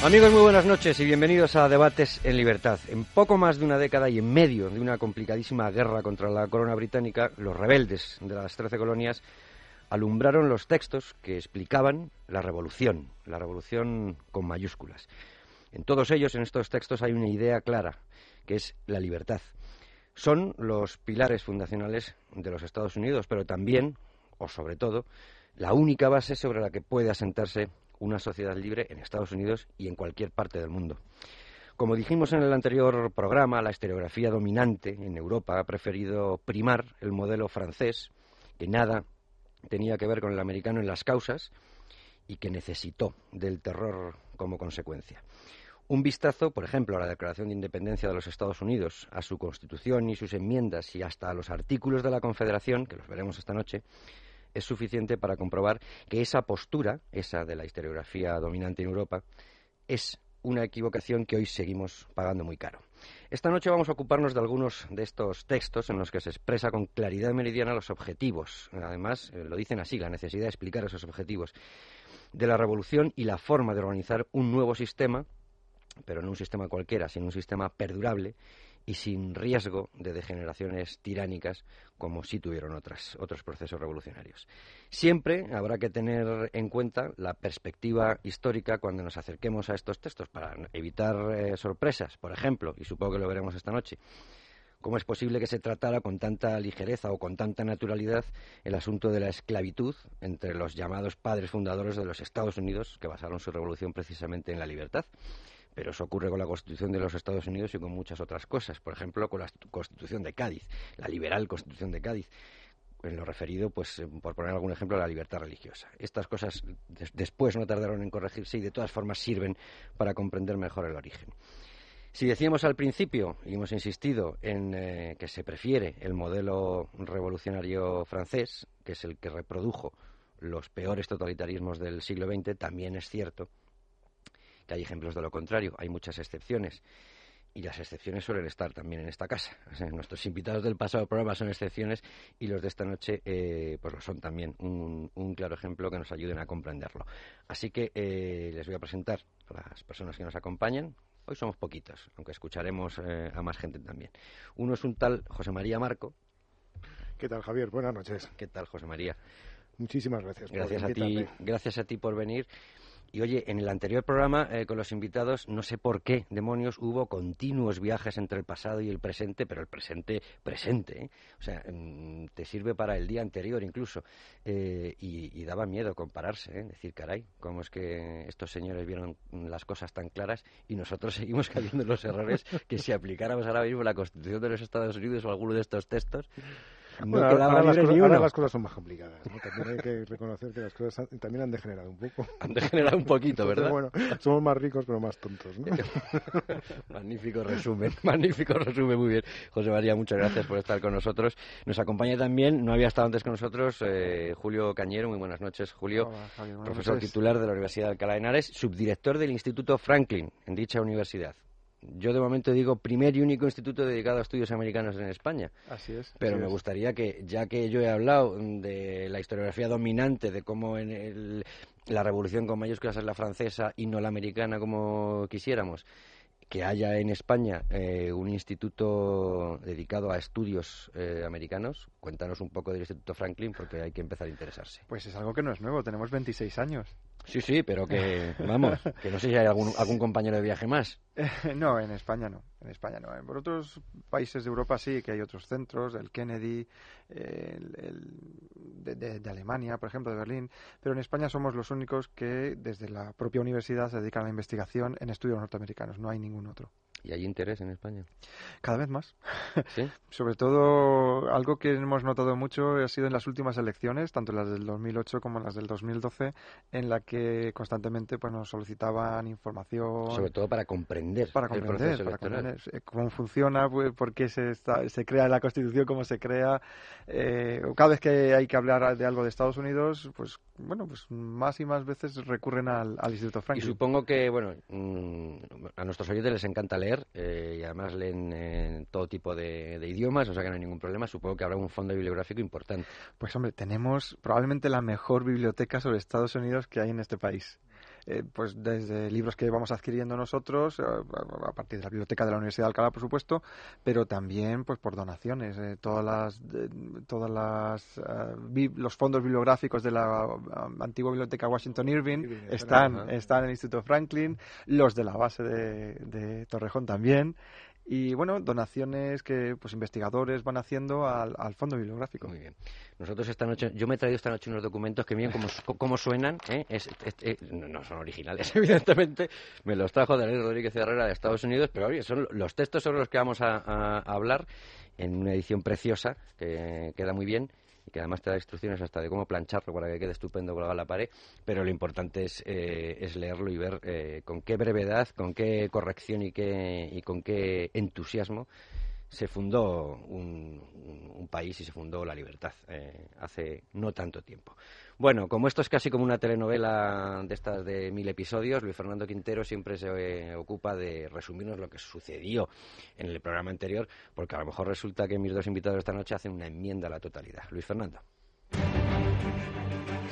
Amigos, muy buenas noches y bienvenidos a Debates en Libertad. En poco más de una década y en medio de una complicadísima guerra contra la corona británica, los rebeldes de las trece colonias alumbraron los textos que explicaban la revolución, la revolución con mayúsculas. En todos ellos, en estos textos, hay una idea clara, que es la libertad. Son los pilares fundacionales de los Estados Unidos, pero también, o sobre todo, la única base sobre la que puede asentarse una sociedad libre en Estados Unidos y en cualquier parte del mundo. Como dijimos en el anterior programa, la historiografía dominante en Europa ha preferido primar el modelo francés, que nada tenía que ver con el americano en las causas y que necesitó del terror como consecuencia. Un vistazo, por ejemplo, a la Declaración de Independencia de los Estados Unidos, a su Constitución y sus enmiendas y hasta a los artículos de la Confederación, que los veremos esta noche, es suficiente para comprobar que esa postura, esa de la historiografía dominante en Europa, es una equivocación que hoy seguimos pagando muy caro. Esta noche vamos a ocuparnos de algunos de estos textos en los que se expresa con claridad meridiana los objetivos. Además, eh, lo dicen así, la necesidad de explicar esos objetivos de la revolución y la forma de organizar un nuevo sistema, pero no un sistema cualquiera, sino un sistema perdurable y sin riesgo de degeneraciones tiránicas como sí tuvieron otros procesos revolucionarios. Siempre habrá que tener en cuenta la perspectiva histórica cuando nos acerquemos a estos textos para evitar eh, sorpresas, por ejemplo, y supongo que lo veremos esta noche. ¿Cómo es posible que se tratara con tanta ligereza o con tanta naturalidad el asunto de la esclavitud entre los llamados padres fundadores de los Estados Unidos, que basaron su revolución precisamente en la libertad? Pero eso ocurre con la Constitución de los Estados Unidos y con muchas otras cosas. Por ejemplo, con la Constitución de Cádiz, la liberal Constitución de Cádiz. En lo referido, pues, eh, por poner algún ejemplo, a la libertad religiosa. Estas cosas después no tardaron en corregirse y de todas formas sirven para comprender mejor el origen. Si decíamos al principio, y hemos insistido en eh, que se prefiere el modelo revolucionario francés, que es el que reprodujo los peores totalitarismos del siglo XX, también es cierto que hay ejemplos de lo contrario, hay muchas excepciones. Y las excepciones suelen estar también en esta casa. nuestros invitados del pasado programa son excepciones y los de esta noche eh, pues lo son también. Un, claro ejemplo que nos ayuden a comprenderlo. Así que eh, les voy a presentar a las personas que nos acompañan. Hoy somos poquitos, aunque escucharemos eh, a más gente también. Uno es un tal José María Marco. ¿Qué tal, Javier? Buenas noches. ¿Qué tal, José María? Muchísimas gracias. Gracias a ti, gracias a ti por venir. Y oye, en el anterior programa eh, con los invitados, no sé por qué demonios hubo continuos viajes entre el pasado y el presente, pero el presente, presente, ¿eh? o sea, mm, te sirve para el día anterior incluso. Eh, y, daba miedo compararse, ¿eh? decir, caray, ¿cómo es que estos señores vieron las cosas tan claras y nosotros seguimos cayendo en los errores que si aplicáramos ahora mismo la Constitución de los Estados Unidos o alguno de estos textos, no ahora, las cosas, las cosas son más complicadas. También hay que reconocer que las cosas también han degenerado un poco. Han degenerado un poquito, ¿verdad? bueno, somos más ricos pero más tontos. ¿no? magnífico resumen, magnífico resumen, muy bien. José María, muchas gracias por estar con nosotros. Nos acompaña también, no había estado antes con nosotros, eh, Julio Cañero. Muy buenas noches, Julio. profesor titular de la Universidad de Alcalá de Henares, subdirector del Instituto Franklin en dicha universidad yo de momento digo primer y único instituto dedicado a estudios americanos en España. Así es. Pero me gustaría que, ya que yo he hablado de la historiografía dominante, de cómo en la revolución con mayúsculas es la francesa y no la americana como quisiéramos, que haya en España eh, un instituto dedicado a estudios eh, americanos. Cuéntanos un poco del Instituto Franklin porque hay que empezar a interesarse. Pues es algo que no es nuevo, tenemos 26 años. Sí, sí, pero que, vamos, que no sé si hay algún, algún compañero de viaje más. no, en España no, en España no. Por otros países de Europa sí, que hay otros centros, el Kennedy, el, de, de, Alemania, por ejemplo, de Berlín, pero en España somos los únicos que desde la propia universidad se dedican a la investigación en estudios norteamericanos, no hay ningún otro. ¿Y hay interés en España? Cada vez más. Sobre todo, algo que hemos notado mucho ha sido en las últimas elecciones, tanto las del 2008 como las del 2012, en la que constantemente pues, nos solicitaban información. Sobre todo para comprender. Para comprender, eh, cómo funciona, pues, por qué se, se crea la Constitución, cómo se crea. Eh, cada vez que hay que hablar de algo de Estados Unidos, pues bueno, pues más y más veces recurren al, Instituto Franklin. Y supongo que, bueno, mm, a nuestros oyentes les encanta leer eh, y además leen en todo tipo de, idiomas, o sea que no hay ningún problema. Supongo que habrá un fondo bibliográfico importante. Pues hombre, tenemos probablemente la mejor biblioteca sobre Estados Unidos que hay en este país. Eh, pues desde libros que vamos adquiriendo nosotros, eh, a partir de la biblioteca de la Universidad de Alcalá, por supuesto, pero también pues por donaciones. todas las, todas las los fondos bibliográficos de la antigua biblioteca Washington Irving están, están en el Instituto Franklin, los de la base de Torrejón también y bueno, donaciones que pues investigadores van haciendo al, fondo bibliográfico. Muy bien. Nosotros esta noche, yo me he traído esta noche unos documentos que miren cómo, cómo suenan, ¿eh? eh no son originales, evidentemente, me los trajo Daniel Rodríguez Herrera de Estados Unidos, pero oye, son los textos sobre los que vamos a hablar en una edición preciosa que queda muy bien y que además te da instrucciones hasta de cómo plancharlo para que quede estupendo colgado la pared, pero lo importante es, eh, es leerlo y ver eh, con qué brevedad, con qué corrección y, qué, y con qué entusiasmo se fundó un, país y se fundó la libertad eh, hace no tanto tiempo. Bueno, como esto es casi como una telenovela de estas de mil episodios, Luis Fernando Quintero siempre se eh, ocupa de resumirnos lo que sucedió en el programa anterior, porque a lo mejor resulta que mis dos invitados esta noche hacen una enmienda a la totalidad. Luis Fernando.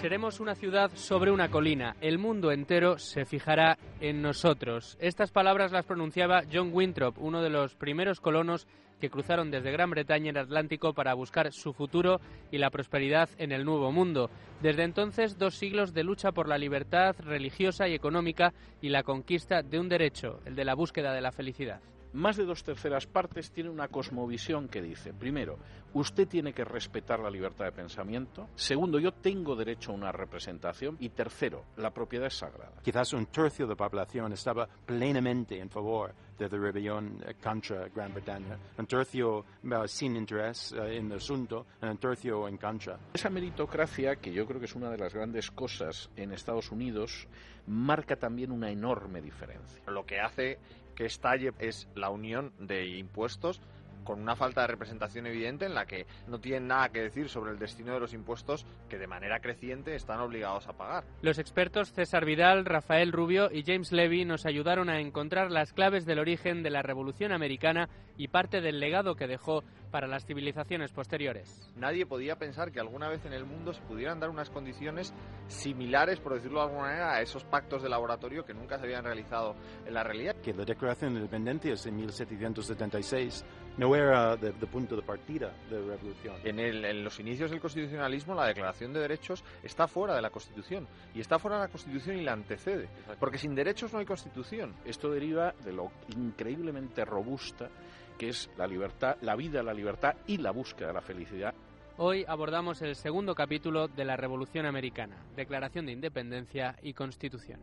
Seremos una ciudad sobre una colina. El mundo entero se fijará en nosotros. Estas palabras las pronunciaba John Winthrop, uno de los primeros colonos que cruzaron desde Gran Bretaña el Atlántico para buscar su futuro y la prosperidad en el Nuevo Mundo. Desde entonces, dos siglos de lucha por la libertad religiosa y económica y la conquista de un derecho, el de la búsqueda de la felicidad más de dos terceras partes tienen una cosmovisión que dice, primero, usted tiene que respetar la libertad de pensamiento, segundo, yo tengo derecho a una representación y tercero, la propiedad es sagrada. Quizás un tercio de la población estaba plenamente en favor de la rebelión eh, contra Gran Bretaña, un tercio eh, sin interés eh, en el asunto, un tercio en contra. Esa meritocracia, que yo creo que es una de las grandes cosas en Estados Unidos, marca también una enorme diferencia. Lo que hace que estalle es la unión de impuestos con una falta de representación evidente en la que no tienen nada que decir sobre el destino de los impuestos que de manera creciente están obligados a pagar. Los expertos César Vidal, Rafael Rubio y James Levy nos ayudaron a encontrar las claves del origen de la Revolución Americana y parte del legado que dejó para las civilizaciones posteriores. Nadie podía pensar que alguna vez en el mundo se pudieran dar unas condiciones similares, por decirlo de alguna manera, a esos pactos de laboratorio que nunca se habían realizado en la realidad. Que la Declaración de Independencia en 1776 no era el punto de partida de la revolución. En, en, los inicios del constitucionalismo, la Declaración de Derechos está fuera de la Constitución. Y está fuera de la Constitución y la antecede. Porque sin derechos no hay Constitución. Esto deriva de lo increíblemente robusta que es la libertad, la vida, la libertad y la búsqueda de la felicidad. Hoy abordamos el segundo capítulo de la Revolución Americana, Declaración de Independencia y Constitución.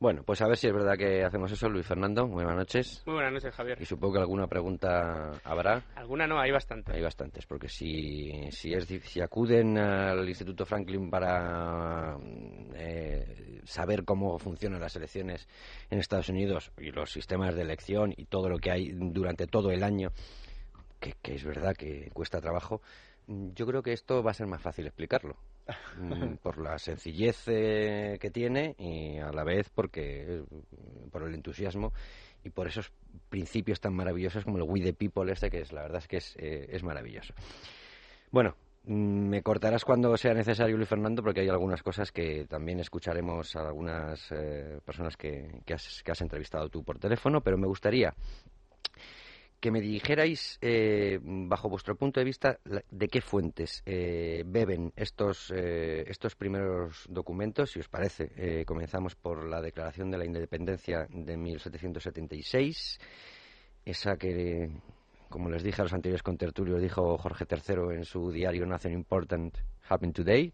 Bueno, pues a ver si es verdad que hacemos eso, Luis Fernando. Buenas noches. Muy buenas noches, Javier. Y supongo que alguna pregunta habrá. Alguna no, hay bastantes. Hay bastantes, porque si, si, es, si acuden al Instituto Franklin para eh, saber cómo funcionan las elecciones en Estados Unidos y los sistemas de elección y todo lo que hay durante todo el año, que, que es verdad que cuesta trabajo, yo creo que esto va a ser más fácil explicarlo. Mm, por la sencillez eh, que tiene y a la vez porque por el entusiasmo y por esos principios tan maravillosos como el We the People este que es la verdad es que es, eh, es maravilloso. Bueno, mm, me cortarás cuando sea necesario, Luis Fernando, porque hay algunas cosas que también escucharemos a algunas eh, personas que, que, has, que has entrevistado tú por teléfono, pero me gustaría que me dijerais, eh, bajo vuestro punto de vista, de qué fuentes eh, beben estos, eh, estos primeros documentos, si os parece. comenzamos por la Declaración de la Independencia de 1776, esa que, como les dije a los anteriores contertulios, dijo Jorge III en su diario Nothing Important Happened Today.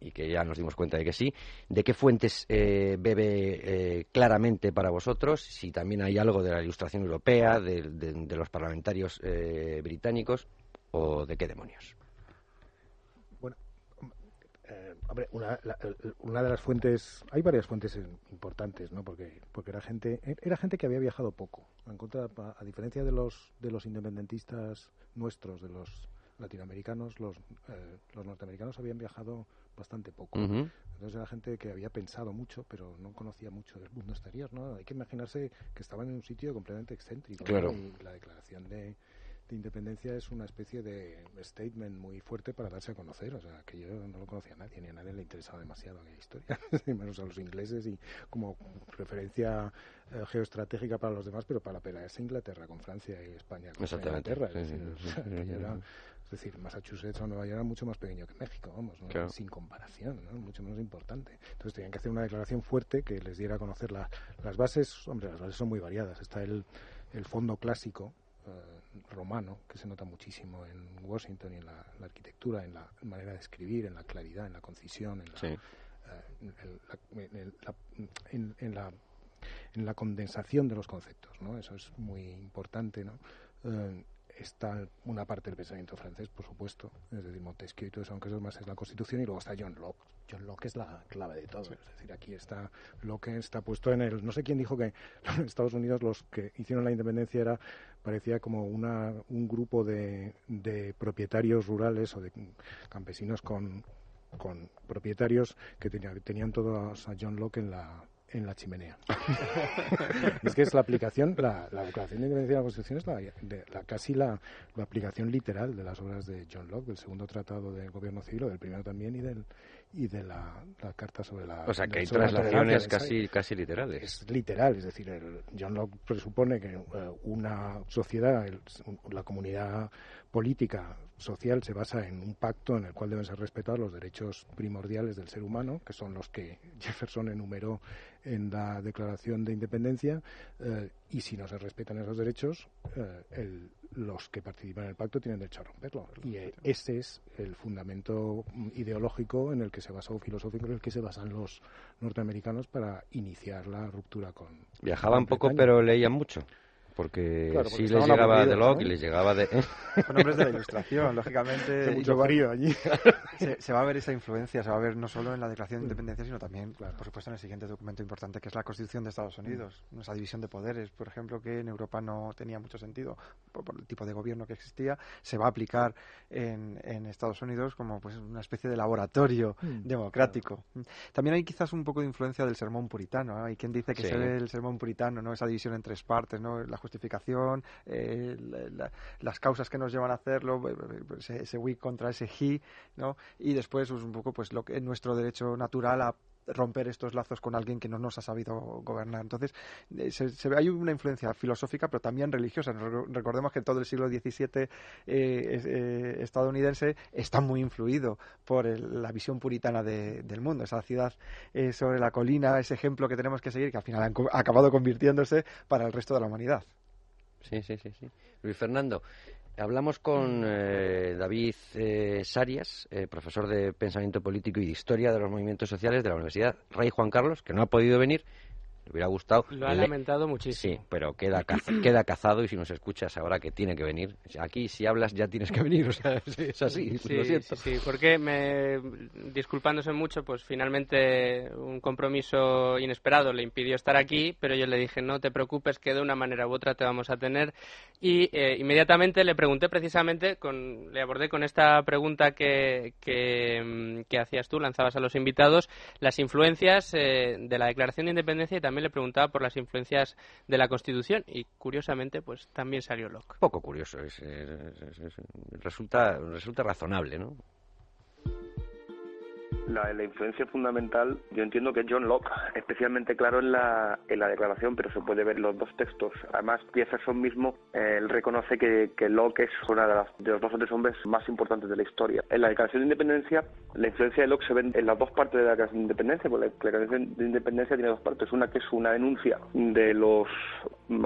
Y que ya nos dimos cuenta de que sí, de qué fuentes eh, bebe eh, claramente para vosotros, si también hay algo de la ilustración europea, de, los parlamentarios eh, británicos o de qué demonios. Bueno, hombre, una, una, de las fuentes, hay varias fuentes importantes, ¿no? Porque, porque era gente, era gente que había viajado poco, en contra, a diferencia de los de los independentistas nuestros, de los latinoamericanos, los, eh, los norteamericanos habían viajado bastante poco. Entonces era gente que había pensado mucho, pero no conocía mucho del mundo exterior. ¿no? Hay que imaginarse que estaban en un sitio completamente excéntrico. Y la declaración de, independencia es una especie de statement muy fuerte para darse a conocer. O sea, que yo no lo conocía a nadie, ni a nadie le interesaba demasiado aquella historia, menos a los ingleses y como referencia eh, geoestratégica para los demás, pero para es Inglaterra con Francia y España con Inglaterra. Es decir, Massachusetts o Nueva York era mucho más pequeño que México, vamos, sin comparación, mucho menos importante. Entonces tenían que hacer una declaración fuerte que les diera a conocer las bases. Hombre, las bases son muy variadas. Está el, el fondo clásico eh, romano, que se nota muchísimo en Washington y en la, arquitectura, en la manera de escribir, en la claridad, en la concisión, en la, en, la, en la condensación de los conceptos, ¿no? Eso es muy importante, ¿no? Eh, está una parte del pensamiento francés, por supuesto, es decir, Montesquieu y todo eso, aunque eso más es la Constitución, y luego está John Locke. John Locke es la clave de todo. Es decir, aquí está Locke está puesto en el. No sé quién dijo que en Estados Unidos los que hicieron la independencia era parecía como una, un grupo de, de propietarios rurales o de campesinos con, con propietarios que tenían, tenían todos a John Locke en la en la chimenea. es que es la aplicación, la, la Declaración de Independencia de la Constitución es la, casi la, aplicación literal de las obras de John Locke, del segundo tratado del gobierno civil, o del primero también, y del y de la, carta sobre la... O sea, que hay traslaciones casi, casi literales. Es literal, es decir, John Locke presupone que eh, una sociedad, la comunidad política social se basa en un pacto en el cual deben ser respetados los derechos primordiales del ser humano, que son los que Jefferson enumeró en la Declaración de Independencia, eh, y si no se respetan esos derechos, eh, los que participan en el pacto tienen derecho a romperlo. Y eh, ese es el fundamento ideológico en el que se basa, o filosófico en el que se basan los norteamericanos para iniciar la ruptura con. Viajaban poco, pero leían mucho porque, si les llegaba de Locke y les llegaba de... Son hombres de la ilustración, lógicamente... mucho frío allí. Se, va a ver esa influencia, se va a ver no solo en la Declaración de Independencia, sino también, por supuesto, en el siguiente documento importante, que es la Constitución de Estados Unidos. Mm. Esa división de poderes, por ejemplo, que en Europa no tenía mucho sentido por, el tipo de gobierno que existía, se va a aplicar en, en Estados Unidos como pues una especie de laboratorio mm, democrático. También hay quizás un poco de influencia del sermón puritano. Hay quien dice que se ve el sermón puritano, no esa división en tres partes, no la justificación, eh, las causas que nos llevan a hacerlo, ese, ese we contra ese he, ¿no? Y después pues, un poco pues lo que es nuestro derecho natural a romper estos lazos con alguien que no nos ha sabido gobernar. Entonces, eh, se, hay una influencia filosófica, pero también religiosa. Recordemos que todo el siglo XVII eh, eh, estadounidense está muy influido por la visión puritana del mundo. Esa ciudad sobre la colina, ese ejemplo que tenemos que seguir, que al final ha acabado convirtiéndose para el resto de la humanidad. Sí, sí, sí, sí. Luis Fernando, hablamos con eh, David eh, Sarias, eh, profesor de Pensamiento Político y de Historia de los Movimientos Sociales de la Universidad Rey Juan Carlos, que no ha podido venir le hubiera gustado. Lo ha lamentado muchísimo. Sí, pero queda, queda cazado y si nos escuchas ahora que tiene que venir. Aquí si hablas ya tienes que venir, o sea, es así, sí, lo siento. Sí, porque me, disculpándose mucho, pues finalmente un compromiso inesperado le impidió estar aquí, pero yo le dije, no te preocupes que de una manera u otra te vamos a tener. Y eh, inmediatamente le pregunté precisamente, con, le abordé con esta pregunta que, que, mm, que hacías tú, lanzabas a los invitados, las influencias eh, de la Declaración de Independencia y también le preguntaba por las influencias de la Constitución y curiosamente pues también salió Locke. Poco curioso, resulta, resulta razonable, ¿no? La, influencia fundamental, yo entiendo que es John Locke, especialmente claro en la, en la declaración, pero se puede ver los dos textos. Además, Jefferson mismo, eh, él reconoce que, que Locke es uno de, de, los dos o tres hombres más importantes de la historia. En la declaración de independencia, la influencia de Locke se ve en las dos partes de la declaración de independencia, porque la declaración de independencia tiene dos partes. Una que es una denuncia de los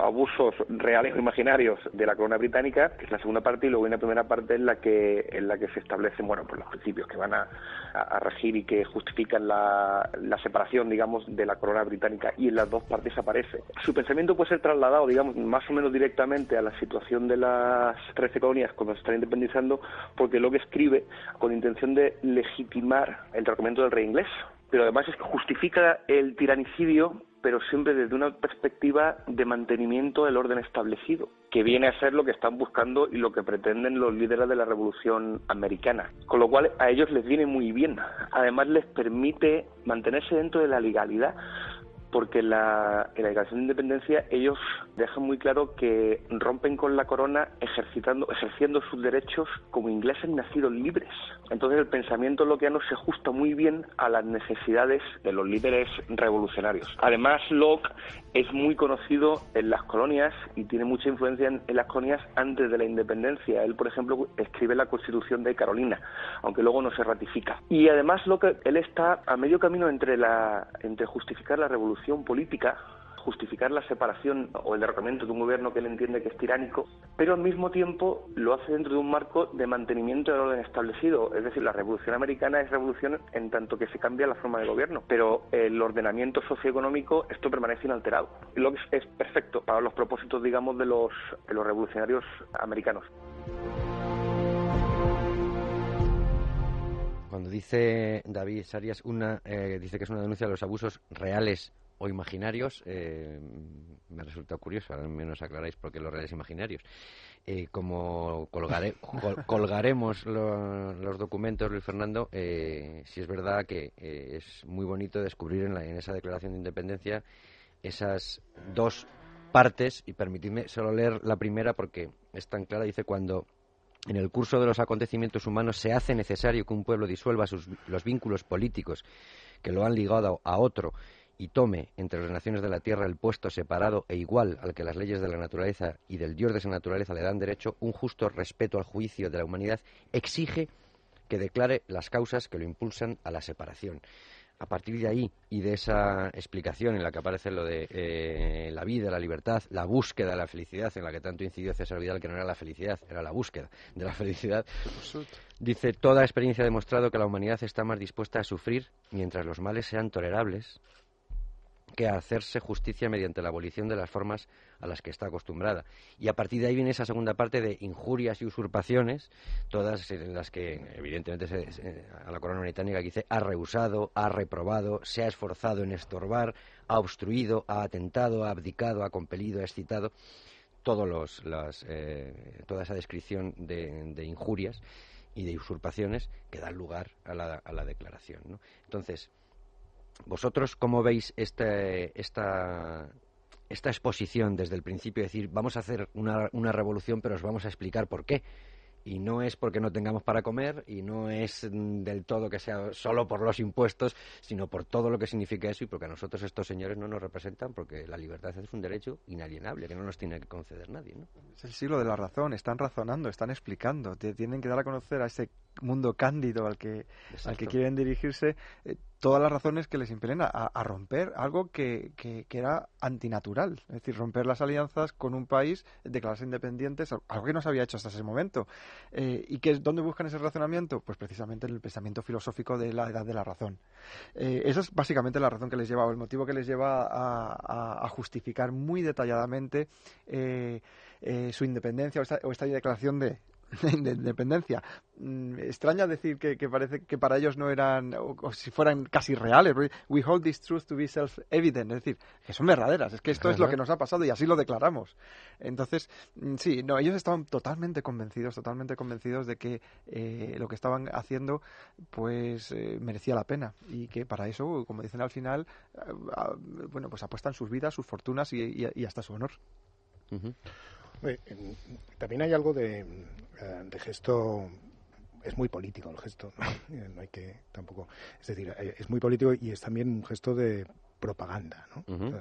abusos reales o imaginarios de la corona británica, que es la segunda parte, y luego hay una primera parte en la que, en la que se establecen bueno, pues los principios que van a, a regir y que justifican la, separación, digamos, de la corona británica y en las dos partes aparece. Su pensamiento puede ser trasladado, digamos, más o menos directamente a la situación de las trece colonias cuando se están independizando, porque lo que escribe con intención de legitimar el tratamiento del rey inglés pero además es que justifica el tiranicidio pero siempre desde una perspectiva de mantenimiento del orden establecido, que viene a ser lo que están buscando y lo que pretenden los líderes de la Revolución Americana. Con lo cual a ellos les viene muy bien. Además les permite mantenerse dentro de la legalidad, porque la, en la Declaración de Independencia ellos dejan muy claro que rompen con la corona ejercitando, ejerciendo sus derechos como ingleses nacidos libres. Entonces el pensamiento loqueano se ajusta muy bien a las necesidades de los líderes revolucionarios. Además, Locke es muy conocido en las colonias y tiene mucha influencia en, las colonias antes de la independencia. Él, por ejemplo, escribe la Constitución de Carolina, aunque luego no se ratifica. Y además, Locke, él está a medio camino entre, la, entre justificar la revolución política justificar la separación o el derrocamiento de un gobierno que él entiende que es tiránico, pero al mismo tiempo lo hace dentro de un marco de mantenimiento del orden establecido. Es decir, la revolución americana es revolución en tanto que se cambia la forma de gobierno, pero el ordenamiento socioeconómico, esto permanece inalterado. Lo que es, perfecto para los propósitos, digamos, de los, de los revolucionarios americanos. Cuando dice David Sarias una, eh, dice que es una denuncia de los abusos reales o imaginarios, eh, me resulta curioso, al menos aclaráis por qué los reales imaginarios. Eh, como colgaremos los documentos, Luis Fernando, eh, si es verdad que eh, es muy bonito descubrir en, en esa declaración de independencia esas dos partes, y permitidme solo leer la primera porque es tan clara, dice cuando en el curso de los acontecimientos humanos se hace necesario que un pueblo disuelva sus, los vínculos políticos que lo han ligado a otro y tome entre las naciones de la tierra el puesto separado e igual al que las leyes de la naturaleza y del Dios de esa naturaleza le dan derecho, un justo respeto al juicio de la humanidad, exige que declare las causas que lo impulsan a la separación. A partir de ahí y de esa explicación en la que aparece lo de eh, la vida, la libertad, la búsqueda de la felicidad, en la que tanto incidió César Vidal, que no era la felicidad, era la búsqueda de la felicidad, dice, toda experiencia ha demostrado que la humanidad está más dispuesta a sufrir mientras los males sean tolerables que hacerse justicia mediante la abolición de las formas a las que está acostumbrada. Y a partir de ahí viene esa segunda parte de injurias y usurpaciones, todas en las que, evidentemente, a la corona británica dice ha rehusado, ha reprobado, se ha esforzado en estorbar, ha obstruido, ha atentado, ha abdicado, ha compelido, ha excitado, todos los, las, eh, toda esa descripción de, injurias y de usurpaciones que dan lugar a la, a la declaración. Entonces, ¿Vosotros cómo veis este, esta, esta exposición desde el principio? Es decir, vamos a hacer una, una revolución, pero os vamos a explicar por qué y no es porque no tengamos para comer y no es del todo que sea solo por los impuestos, sino por todo lo que significa eso y porque a nosotros estos señores no nos representan porque la libertad es un derecho inalienable que no nos tiene que conceder nadie. ¿no? Es el siglo de la razón, están razonando, están explicando, tienen que dar a conocer a ese mundo cándido al que, al que quieren dirigirse eh, todas las razones que les impelen a, romper algo que, que, era antinatural, es decir, romper las alianzas con un país, declararse independientes, algo que no se había hecho hasta ese momento. Eh, ¿Y que, dónde buscan ese razonamiento? Pues precisamente en el pensamiento filosófico de la edad de la razón. Eh, eso es básicamente la razón que les lleva, o el motivo que les lleva a, justificar muy detalladamente eh, su independencia o esta declaración de, de independencia. Mm, extraña decir que, parece que para ellos no eran, o, si fueran casi reales. We hold this truth to be self-evident, es decir, que son verdaderas, es que esto es lo que nos ha pasado y así lo declaramos. Entonces, mm, sí, no, ellos estaban totalmente convencidos, totalmente convencidos de que eh, lo que estaban haciendo, pues eh, merecía la pena y que para eso, como dicen al final, eh, bueno, pues apuestan sus vidas, sus fortunas y, hasta su honor. También hay algo de, eh, de gesto es muy político el gesto, ¿no? hay que tampoco, es decir, eh, es muy político y es también un gesto de propaganda, ¿no?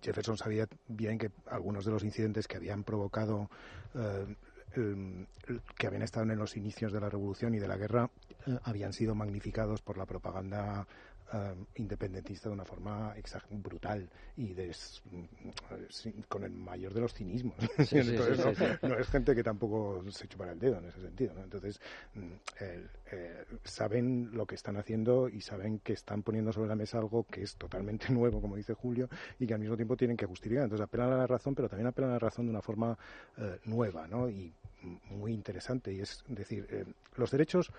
Jefferson sabía bien que algunos de los incidentes que habían provocado eh, que habían estado en los inicios de la revolución y de la guerra habían sido magnificados por la propaganda eh, independentista de una forma brutal y des- sí, con el mayor de los cinismos. Sí, Entonces, sí, no, sí, sí. no es gente que tampoco se chupará el dedo en ese sentido. ¿no? Entonces, mm, eh, saben lo que están haciendo y saben que están poniendo sobre la mesa algo que es totalmente nuevo, como dice Julio, y que al mismo tiempo tienen que justificar. Entonces, apelan a la razón, pero también apelan a la razón de una forma eh, nueva ¿no? y mm, muy interesante. Y es decir, eh, los derechos,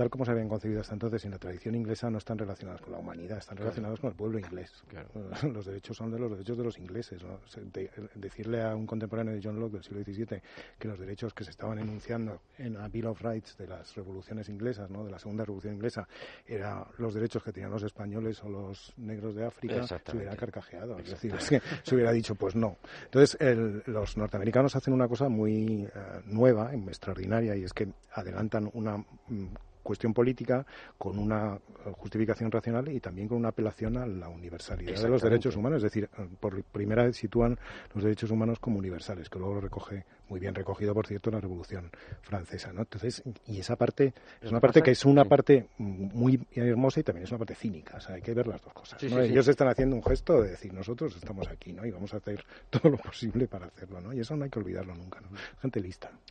tal como se habían concebido hasta entonces en la tradición inglesa, no están relacionados con la humanidad, están Claro. relacionados con el pueblo inglés. Los derechos son de los derechos de los ingleses. ¿no? Se- de- decirle a un contemporáneo de John Locke del siglo XVII que los derechos que se estaban enunciando en la Bill of Rights de las revoluciones inglesas, ¿no? de la segunda revolución inglesa, eran los derechos que tenían los españoles o los negros de África, se hubiera carcajeado. Es decir, es que se hubiera dicho, pues no. Entonces, el- los norteamericanos hacen una cosa muy eh, nueva, extraordinaria, y es que adelantan una mm, cuestión política con una eh, justificación racional y también con una apelación a la universalidad de los derechos humanos. Es decir, eh, por primera vez sitúan los derechos humanos como universales, que luego lo recoge muy bien recogido, por cierto, en la Revolución Francesa. ¿no? Entonces, y esa parte es una parte que es una parte muy hermosa y también es una parte cínica. O sea, hay que ver las dos cosas. ¿no? Ellos están haciendo un gesto de decir, nosotros estamos aquí, ¿no? Y vamos a hacer todo lo posible para hacerlo, ¿no? Y eso no hay que olvidarlo nunca, ¿no? Gente lista.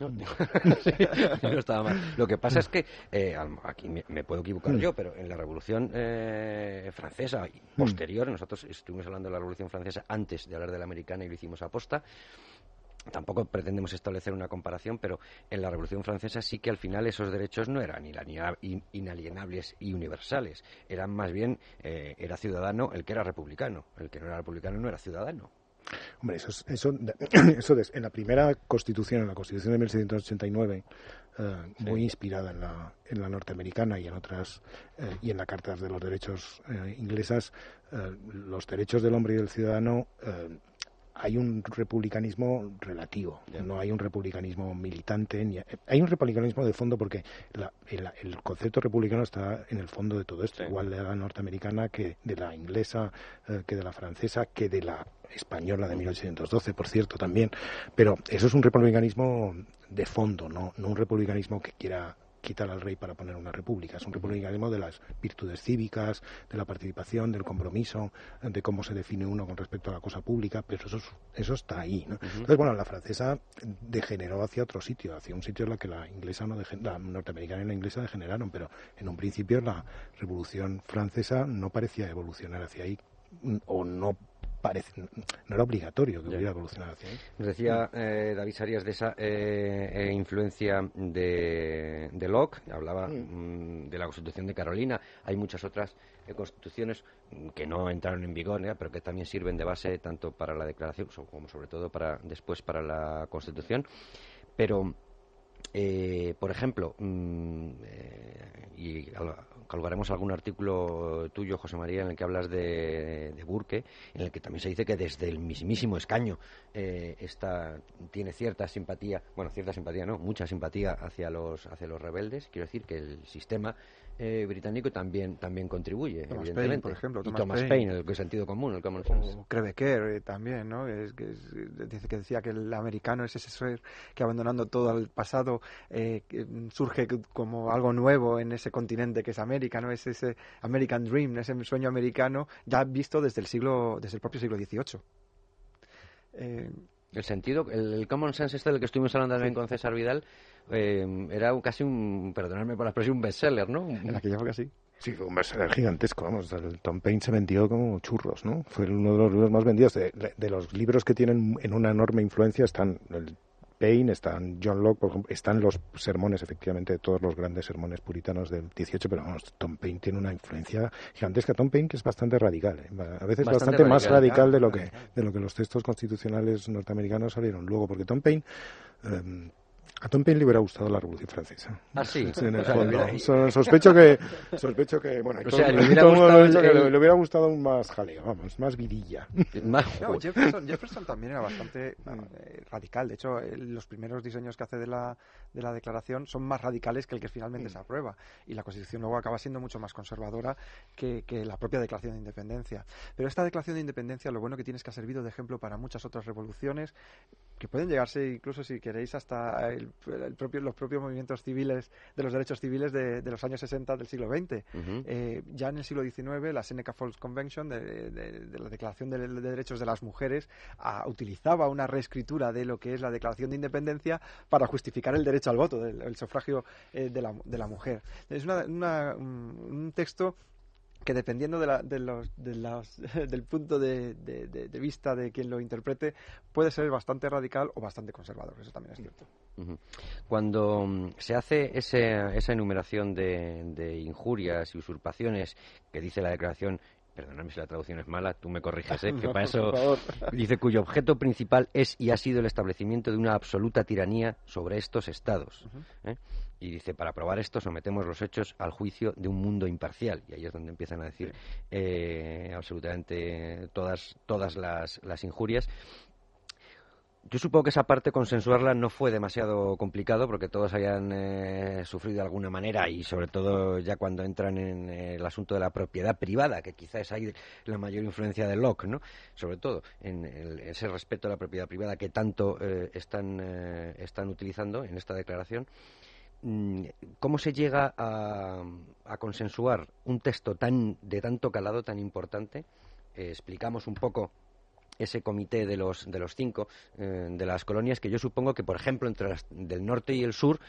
Sí, no estaba mal. Lo que pasa es que, eh, aquí me, me puedo equivocar Mm. yo, pero en la Revolución eh, Francesa Mm. posterior, nosotros estuvimos hablando de la Revolución Francesa antes de hablar de la americana y lo hicimos a posta. Tampoco pretendemos establecer una comparación, pero en la Revolución Francesa sí que al final esos derechos no eran inaliena- in- inalienables y universales. Eran más bien, eh, era ciudadano el que era republicano. El que no era republicano no era ciudadano. Hombre, eso, es- eso, eso des- en la primera constitución, en la constitución de 1789, eh, muy inspirada en la, en la norteamericana y en otras, eh, y en la Carta de los Derechos eh, inglesas, los derechos del hombre y del ciudadano, hay un republicanismo relativo, no hay un republicanismo militante, ni hay un republicanismo de fondo porque la- el, el concepto republicano está en el fondo de todo esto, igual de la norteamericana que de la inglesa, eh, que de la francesa, que de la española de 1812, por cierto, también. Pero eso es un republicanismo de fondo, no, no un republicanismo que quiera quitar al rey para poner una república. Es un republicanismo de las virtudes cívicas, de la participación, del compromiso, de cómo se define uno con respecto a la cosa pública, pero eso, es- eso está ahí. ¿no? Entonces, bueno, la francesa degeneró hacia otro sitio, hacia un sitio en la que la inglesa no la norteamericana y la inglesa degeneraron, pero en un principio la revolución francesa no parecía evolucionar hacia ahí o no parece no era obligatorio que hubiera evolucionado hacia ahí. Nos decía eh, David Sarías de esa eh, eh, influencia de, de Locke, hablaba mm, de la Constitución de Carolina. Hay muchas otras eh, constituciones que no entraron en vigor, ¿eh? pero que también sirven de base tanto para la declaración como sobre todo para después para la Constitución. Pero eh, por ejemplo, mm, eh, y colgaremos algún artículo tuyo, José María, en el que hablas de, de Burke, en el que también se dice que desde el mismísimo escaño eh, tiene cierta simpatía, bueno, cierta simpatía no, mucha simpatía hacia los, hacia los rebeldes. Quiero decir que el sistema eh, británico también, también contribuye, Thomas Paine, evidentemente. por ejemplo, y Thomas Thomas Paine. Paine, el sentido común, el common sense. O eh, también, ¿no? Es, que es- eh, que decía que el americano es ese ser que abandonando todo al pasado eh, que, mm, surge como algo nuevo en ese continente que es América, ¿no? Es ese American Dream, ese sueño americano ya visto desde el siglo, desde el propio siglo XVIII. Eh, El sentido, el, el common sense este del que estuvimos hablando también con César Vidal, eh, era casi un, perdonadme por la expresión, un bestseller, ¿no? en aquella época sí. Sí, un bestseller gigantesco, vamos. El Tom Paine se vendió como churros, ¿no? Fue uno de los libros más vendidos. De, de los libros que tienen en una enorme influencia están el Paine, están John Locke, por ejemplo, están los sermones, efectivamente, todos los grandes sermones puritanos del 18, pero vamos, Tom Paine tiene una influencia gigantesca. Tom Paine que es bastante radical, ¿eh? a veces Bastante bastante, más radical, de lo que de lo que los textos constitucionales norteamericanos salieron luego, porque Tom Paine eh, a Tom Paine le hubiera gustado la Revolución Francesa. Ah, sí. en el O sea, le fondo. hubiera- So- sospecho que, sospecho que, bueno, O sea, todo- le hubiera todo el mundo gustado ha dicho el- que le, el- le hubiera gustado un más jaleo, vamos, más vidilla. Más- No, Jefferson, Jefferson también era bastante eh, radical. De hecho, eh, los primeros diseños que hace de la, de la declaración son más radicales que el que finalmente se aprueba. Y la Constitución luego acaba siendo mucho más conservadora que, que la propia Declaración de Independencia. Pero esta Declaración de Independencia lo bueno que tiene es que ha servido de ejemplo para muchas otras revoluciones que pueden llegarse, incluso si queréis, hasta eh, el, propio, los propios movimientos civiles de los derechos civiles de, los años 60 del siglo XX. Eh, ya en el siglo XIX, la Seneca Falls Convention, de, la Declaración de, Derechos de las Mujeres, utilizaba una reescritura de lo que es la Declaración de Independencia para justificar el derecho al voto, el, sufragio de, la, de la mujer. Es un texto que dependiendo de, la, de los, de del punto de, vista de quien lo interprete, puede ser bastante radical o bastante conservador. Eso también es cierto. Cuando mm, se hace ese, esa enumeración de, injurias y usurpaciones que dice la declaración perdóname si la traducción es mala, tú me corriges, ¿eh? que para eso dice cuyo objeto principal es y ha sido el establecimiento de una absoluta tiranía sobre estos estados. ¿eh? Y dice, para probar esto sometemos los hechos al juicio de un mundo imparcial. Y ahí es donde empiezan a decir eh, absolutamente todas, todas las, las injurias. Yo supongo que esa parte consensuarla no fue demasiado complicado porque todos hayan eh, sufrido de alguna manera y sobre todo ya cuando entran en el asunto de la propiedad privada, que quizás es ahí la mayor influencia de Locke, ¿no? Sobre todo en ese respeto a la propiedad privada que tanto eh, están, están utilizando en esta declaración. Mm, ¿Cómo se llega a, consensuar un texto tan de tanto calado, tan importante? Eh, explicamos un poco ese comité de los, de los cinco eh, de las colonias, que yo supongo que, por ejemplo, entre las del norte y el sur,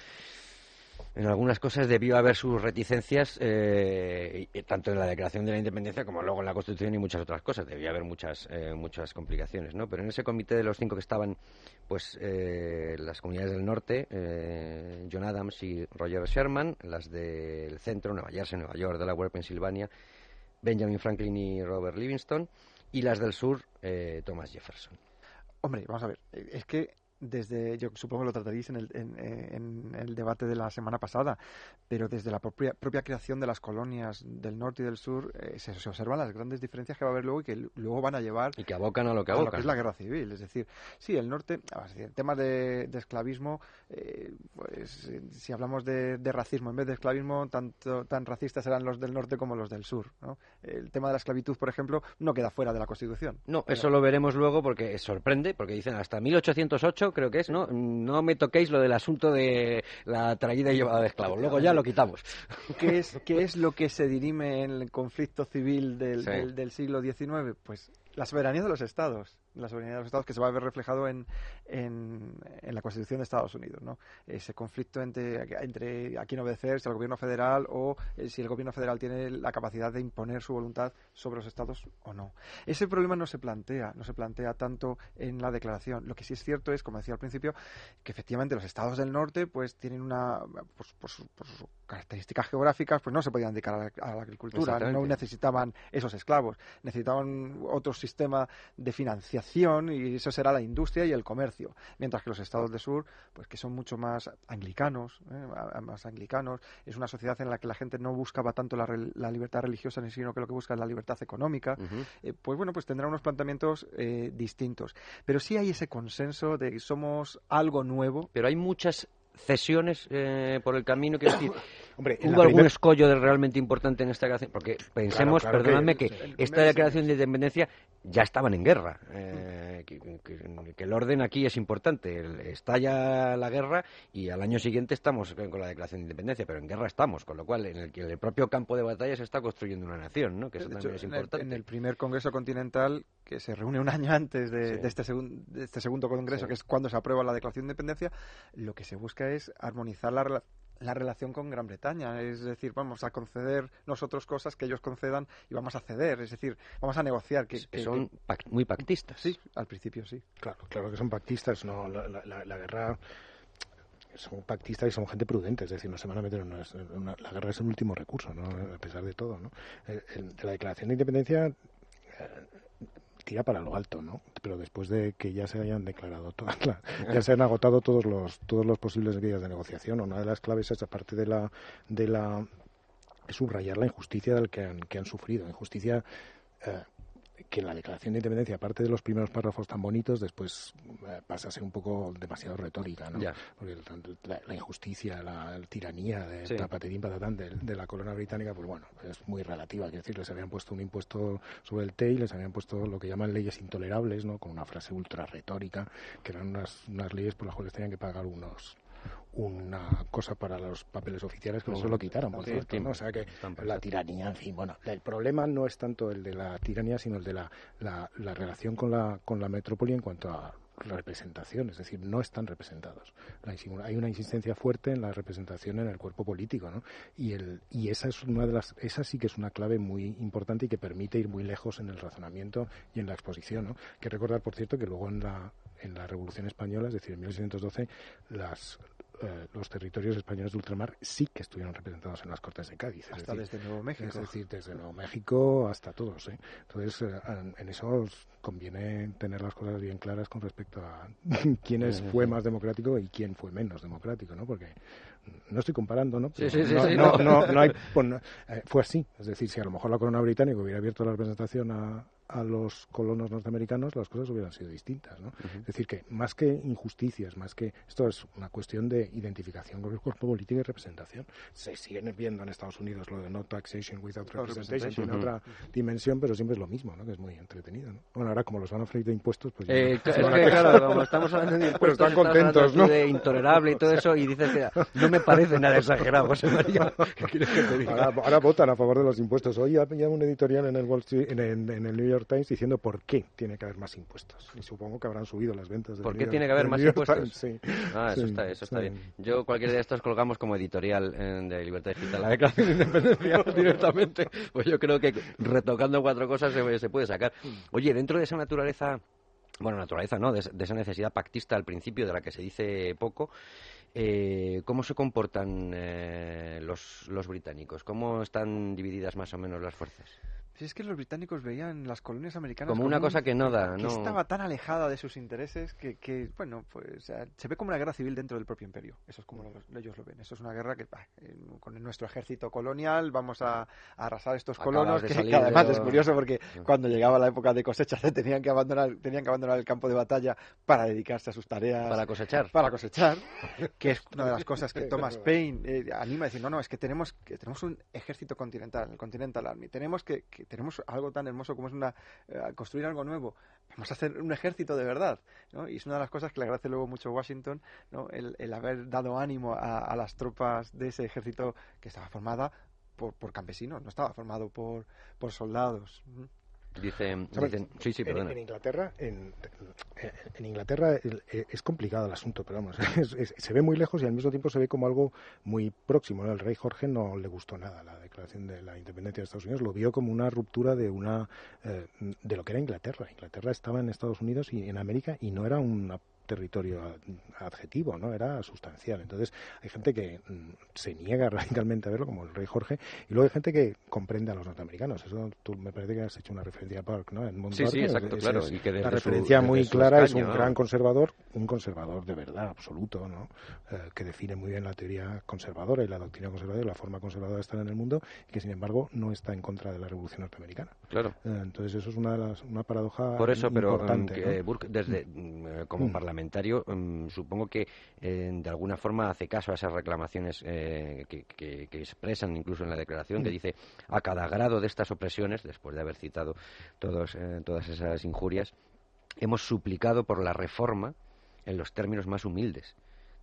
en algunas cosas debió haber sus reticencias, eh, tanto en la Declaración de la Independencia como luego en la Constitución y muchas otras cosas. Debió haber muchas, eh, muchas complicaciones, ¿no? Pero en ese comité de los cinco que estaban, pues, eh, las comunidades del norte, John Adams y Roger Sherman, las del centro, Nueva Jersey, Nueva York, Delaware, Pensilvania, Benjamin Franklin y Robert Livingston, y las del sur, Thomas Jefferson. Hombre, vamos a ver, es que desde, yo supongo que lo trataréis en el, en, el debate de la semana pasada, pero desde la propia, propia creación de las colonias del norte y del sur eh, se, observan las grandes diferencias que va a haber luego y que luego van a llevar y que abocan a lo que abocan. es la guerra civil. Es decir, sí, el norte, en temas de, esclavismo, eh, pues si hablamos de, racismo en vez de esclavismo, tanto tan racistas eran los del norte como los del sur. El tema de la esclavitud, por ejemplo, no queda fuera de la Constitución. No, eso lo veremos luego porque sorprende, porque dicen hasta 1808 creo que es, ¿no? No me toquéis lo del asunto de la traída y llevada de esclavos. Luego ya lo quitamos. ¿Qué es, qué es lo que se dirime en el conflicto civil del, del siglo XIX? Pues la soberanía de los estados la soberanía de los Estados que se va a ver reflejado en, en, la Constitución de Estados Unidos. ¿no? Ese conflicto entre, entre a quién obedecer, si al gobierno federal o eh, si el gobierno federal tiene la capacidad de imponer su voluntad sobre los Estados o no. Ese problema no se plantea, no se plantea tanto en la declaración. Lo que sí es cierto es, como decía al principio, que efectivamente los Estados del norte pues tienen una, pues, por, sus características geográficas, pues no se podían dedicar a la, a la agricultura, no necesitaban esos esclavos, necesitaban otro sistema de financiación y eso será la industria y el comercio, mientras que los estados del sur, pues que son mucho más anglicanos, ¿eh? más anglicanos, es una sociedad en la que la gente no buscaba tanto la, libertad religiosa, sino que lo que busca es la libertad económica, eh, pues bueno, pues tendrá unos planteamientos eh, distintos. Pero sí hay ese consenso de que somos algo nuevo. Pero hay muchas cesiones por el camino, quiero decir, Hombre, ¿Hubo algún escollo de realmente importante en esta declaración? Porque pensemos, perdóname, que, esta declaración de independencia ya estaban en guerra. Eh, que, el orden aquí es importante. Estalla la guerra y al año siguiente estamos con la declaración de independencia, pero en guerra estamos, con lo cual en el, en el propio campo de batalla se está construyendo una nación, ¿no? que eso también es importante. En el, primer Congreso Continental, que se reúne un año antes de, este, de este segundo Congreso, que es cuando se aprueba la declaración de independencia, lo que se busca es armonizar la relación la relación con Gran Bretaña. Es decir, vamos a conceder nosotros cosas que ellos concedan y vamos a ceder. Es decir, vamos a negociar. Que, son muy pactistas. Sí, al principio sí. Claro, claro que son pactistas. No, la, guerra son pactistas y son gente prudente, es decir, no se van a meter en una, la guerra es el último recurso, ¿no? a pesar de todo. ¿no? la declaración de independencia eh, tira para lo alto, ¿no? Pero después de que ya se hayan declarado todas ya se han agotado todos los todos los posibles vías de negociación, una de las claves es aparte de la de la subrayar la injusticia del que han, que han sufrido, injusticia eh, que la Declaración de Independencia, aparte de los primeros párrafos tan bonitos, después eh, pasa a ser un poco demasiado retórica, ¿no? Porque la, injusticia, la, tiranía de, de, la corona británica, pues bueno, es muy relativa. Quiero decir, les habían puesto un impuesto sobre el TEI, les habían puesto lo que llaman leyes intolerables, ¿no? Con una frase ultra retórica, que eran unas, unas leyes por las cuales tenían que pagar unos una cosa para los papeles oficiales que eso lo quitaron, por cierto, ¿no? O sea que la tiranía, en fin, bueno, el problema no es tanto el de la tiranía, sino el de la, la, la relación con la, con la metrópoli en cuanto a representación, es decir, no están representados. Hay una insistencia fuerte en la representación en el cuerpo político, ¿no? Y, el, y esa es una de las, esa sí que es una clave muy importante y que permite ir muy lejos en el razonamiento y en la exposición, ¿no? Que recordar, por cierto, que luego en la, en la Revolución Española, es decir, en 1612, las, eh, los territorios españoles de ultramar sí que estuvieron representados en las Cortes de Cádiz. hasta desde Nuevo México. Es decir, desde Nuevo México hasta todos. ¿eh? Entonces, eh, en eso conviene tener las cosas bien claras con respecto a quién fue más democrático y quién fue menos democrático, ¿no? Porque no estoy comparando, ¿no? sí, sí, sí, no, no, no, hay, pues, fue así. Es decir, si a lo mejor la corona británica hubiera abierto la representación a, a los colonos norteamericanos, las cosas hubieran sido distintas. ¿no? Es decir, que más que injusticias, más que. Esto es una cuestión de identificación con el cuerpo político y representación. Se siguen viendo en Estados Unidos lo de no taxation without representation, tiene otra dimensión, pero siempre es lo mismo, ¿no? que es muy entretenido. ¿no? Bueno, ahora como los van a freír de impuestos, pues. Eh, es que, claro, como estamos hablando de impuestos, están contentos, ¿no? de intolerable y todo eso, y dices que no me parece nada exagerado, José María. ¿Qué quieres que te diga? Ahora, votan a favor de los impuestos. Hoy había un editorial en el, Wall Street, en, en el New York Times diciendo por qué tiene que haber más impuestos. Y supongo que habrán subido las ventas. ¿Por qué tiene que haber más impuestos? Sí. Ah, eso está, eso está bien. Yo cualquier de estos colgamos como editorial eh, de Libertad Digital la declaración de independencia directamente. Pues yo creo que retocando cuatro cosas se, se puede sacar. Oye, dentro de esa naturaleza bueno, naturaleza, ¿no? De, esa necesidad pactista al principio, de la que se dice poco. Eh, ¿Cómo se comportan eh, los, los británicos? ¿Cómo están divididas más o menos las fuerzas? Si es que los británicos veían las colonias americanas como, una cosa que no da, que estaba tan alejada de sus intereses que, que bueno, pues se ve como una guerra civil dentro del propio imperio. Eso es como ellos lo ven. Eso es una guerra que con nuestro ejército colonial vamos a, arrasar estos colonos. Que, además es curioso porque cuando llegaba la época de cosecha se tenían que abandonar, tenían que abandonar el campo de batalla para dedicarse a sus tareas. Para cosechar. Para cosechar, que es una de las cosas que Thomas Paine eh, anima a decir, no, no, es que tenemos que tenemos un ejército continental, el Continental Army. Tenemos que tenemos algo tan hermoso como es una eh, construir algo nuevo. Vamos a hacer un ejército de verdad. ¿no? Y es una de las cosas que le agradece luego mucho Washington, ¿no? el, haber dado ánimo a, las tropas de ese ejército que estaba formada por, por campesinos, no estaba formado por, por soldados. Dicen, sí, sí, en, en, Inglaterra, en, en Inglaterra eh, es complicado el asunto, pero vamos, se ve muy lejos y al mismo tiempo se ve como algo muy próximo. El rey Jorge no le gustó nada la declaración de la independencia de Estados Unidos, lo vio como una ruptura de una eh, de lo que era Inglaterra. Inglaterra estaba en Estados Unidos y en América y no era una territorio adjetivo, ¿no? Era sustancial. Entonces, hay gente que mm, se niega radicalmente a verlo, como el rey Jorge, y luego hay gente que comprende a los norteamericanos. Eso tú me parece que has hecho una referencia a Park, ¿no? En sí, sí, exacto, claro. y que la referencia muy clara es un gran conservador, un conservador de verdad, absoluto, ¿no? Eh, que define muy bien la teoría conservadora y la doctrina conservadora y la forma conservadora de estar en el mundo, y que sin embargo no está en contra de la revolución norteamericana. Claro. Eh, entonces, eso es una, una paradoja Por eso, pero importante, que Burke, desde, mm, eh, como mm. parlamentario, Mm, supongo que eh, de alguna forma hace caso a esas reclamaciones eh, que, expresan incluso en la declaración, que mm. dice a cada grado de estas opresiones, después de haber citado todos, eh, todas esas injurias, hemos suplicado por la reforma en los términos más humildes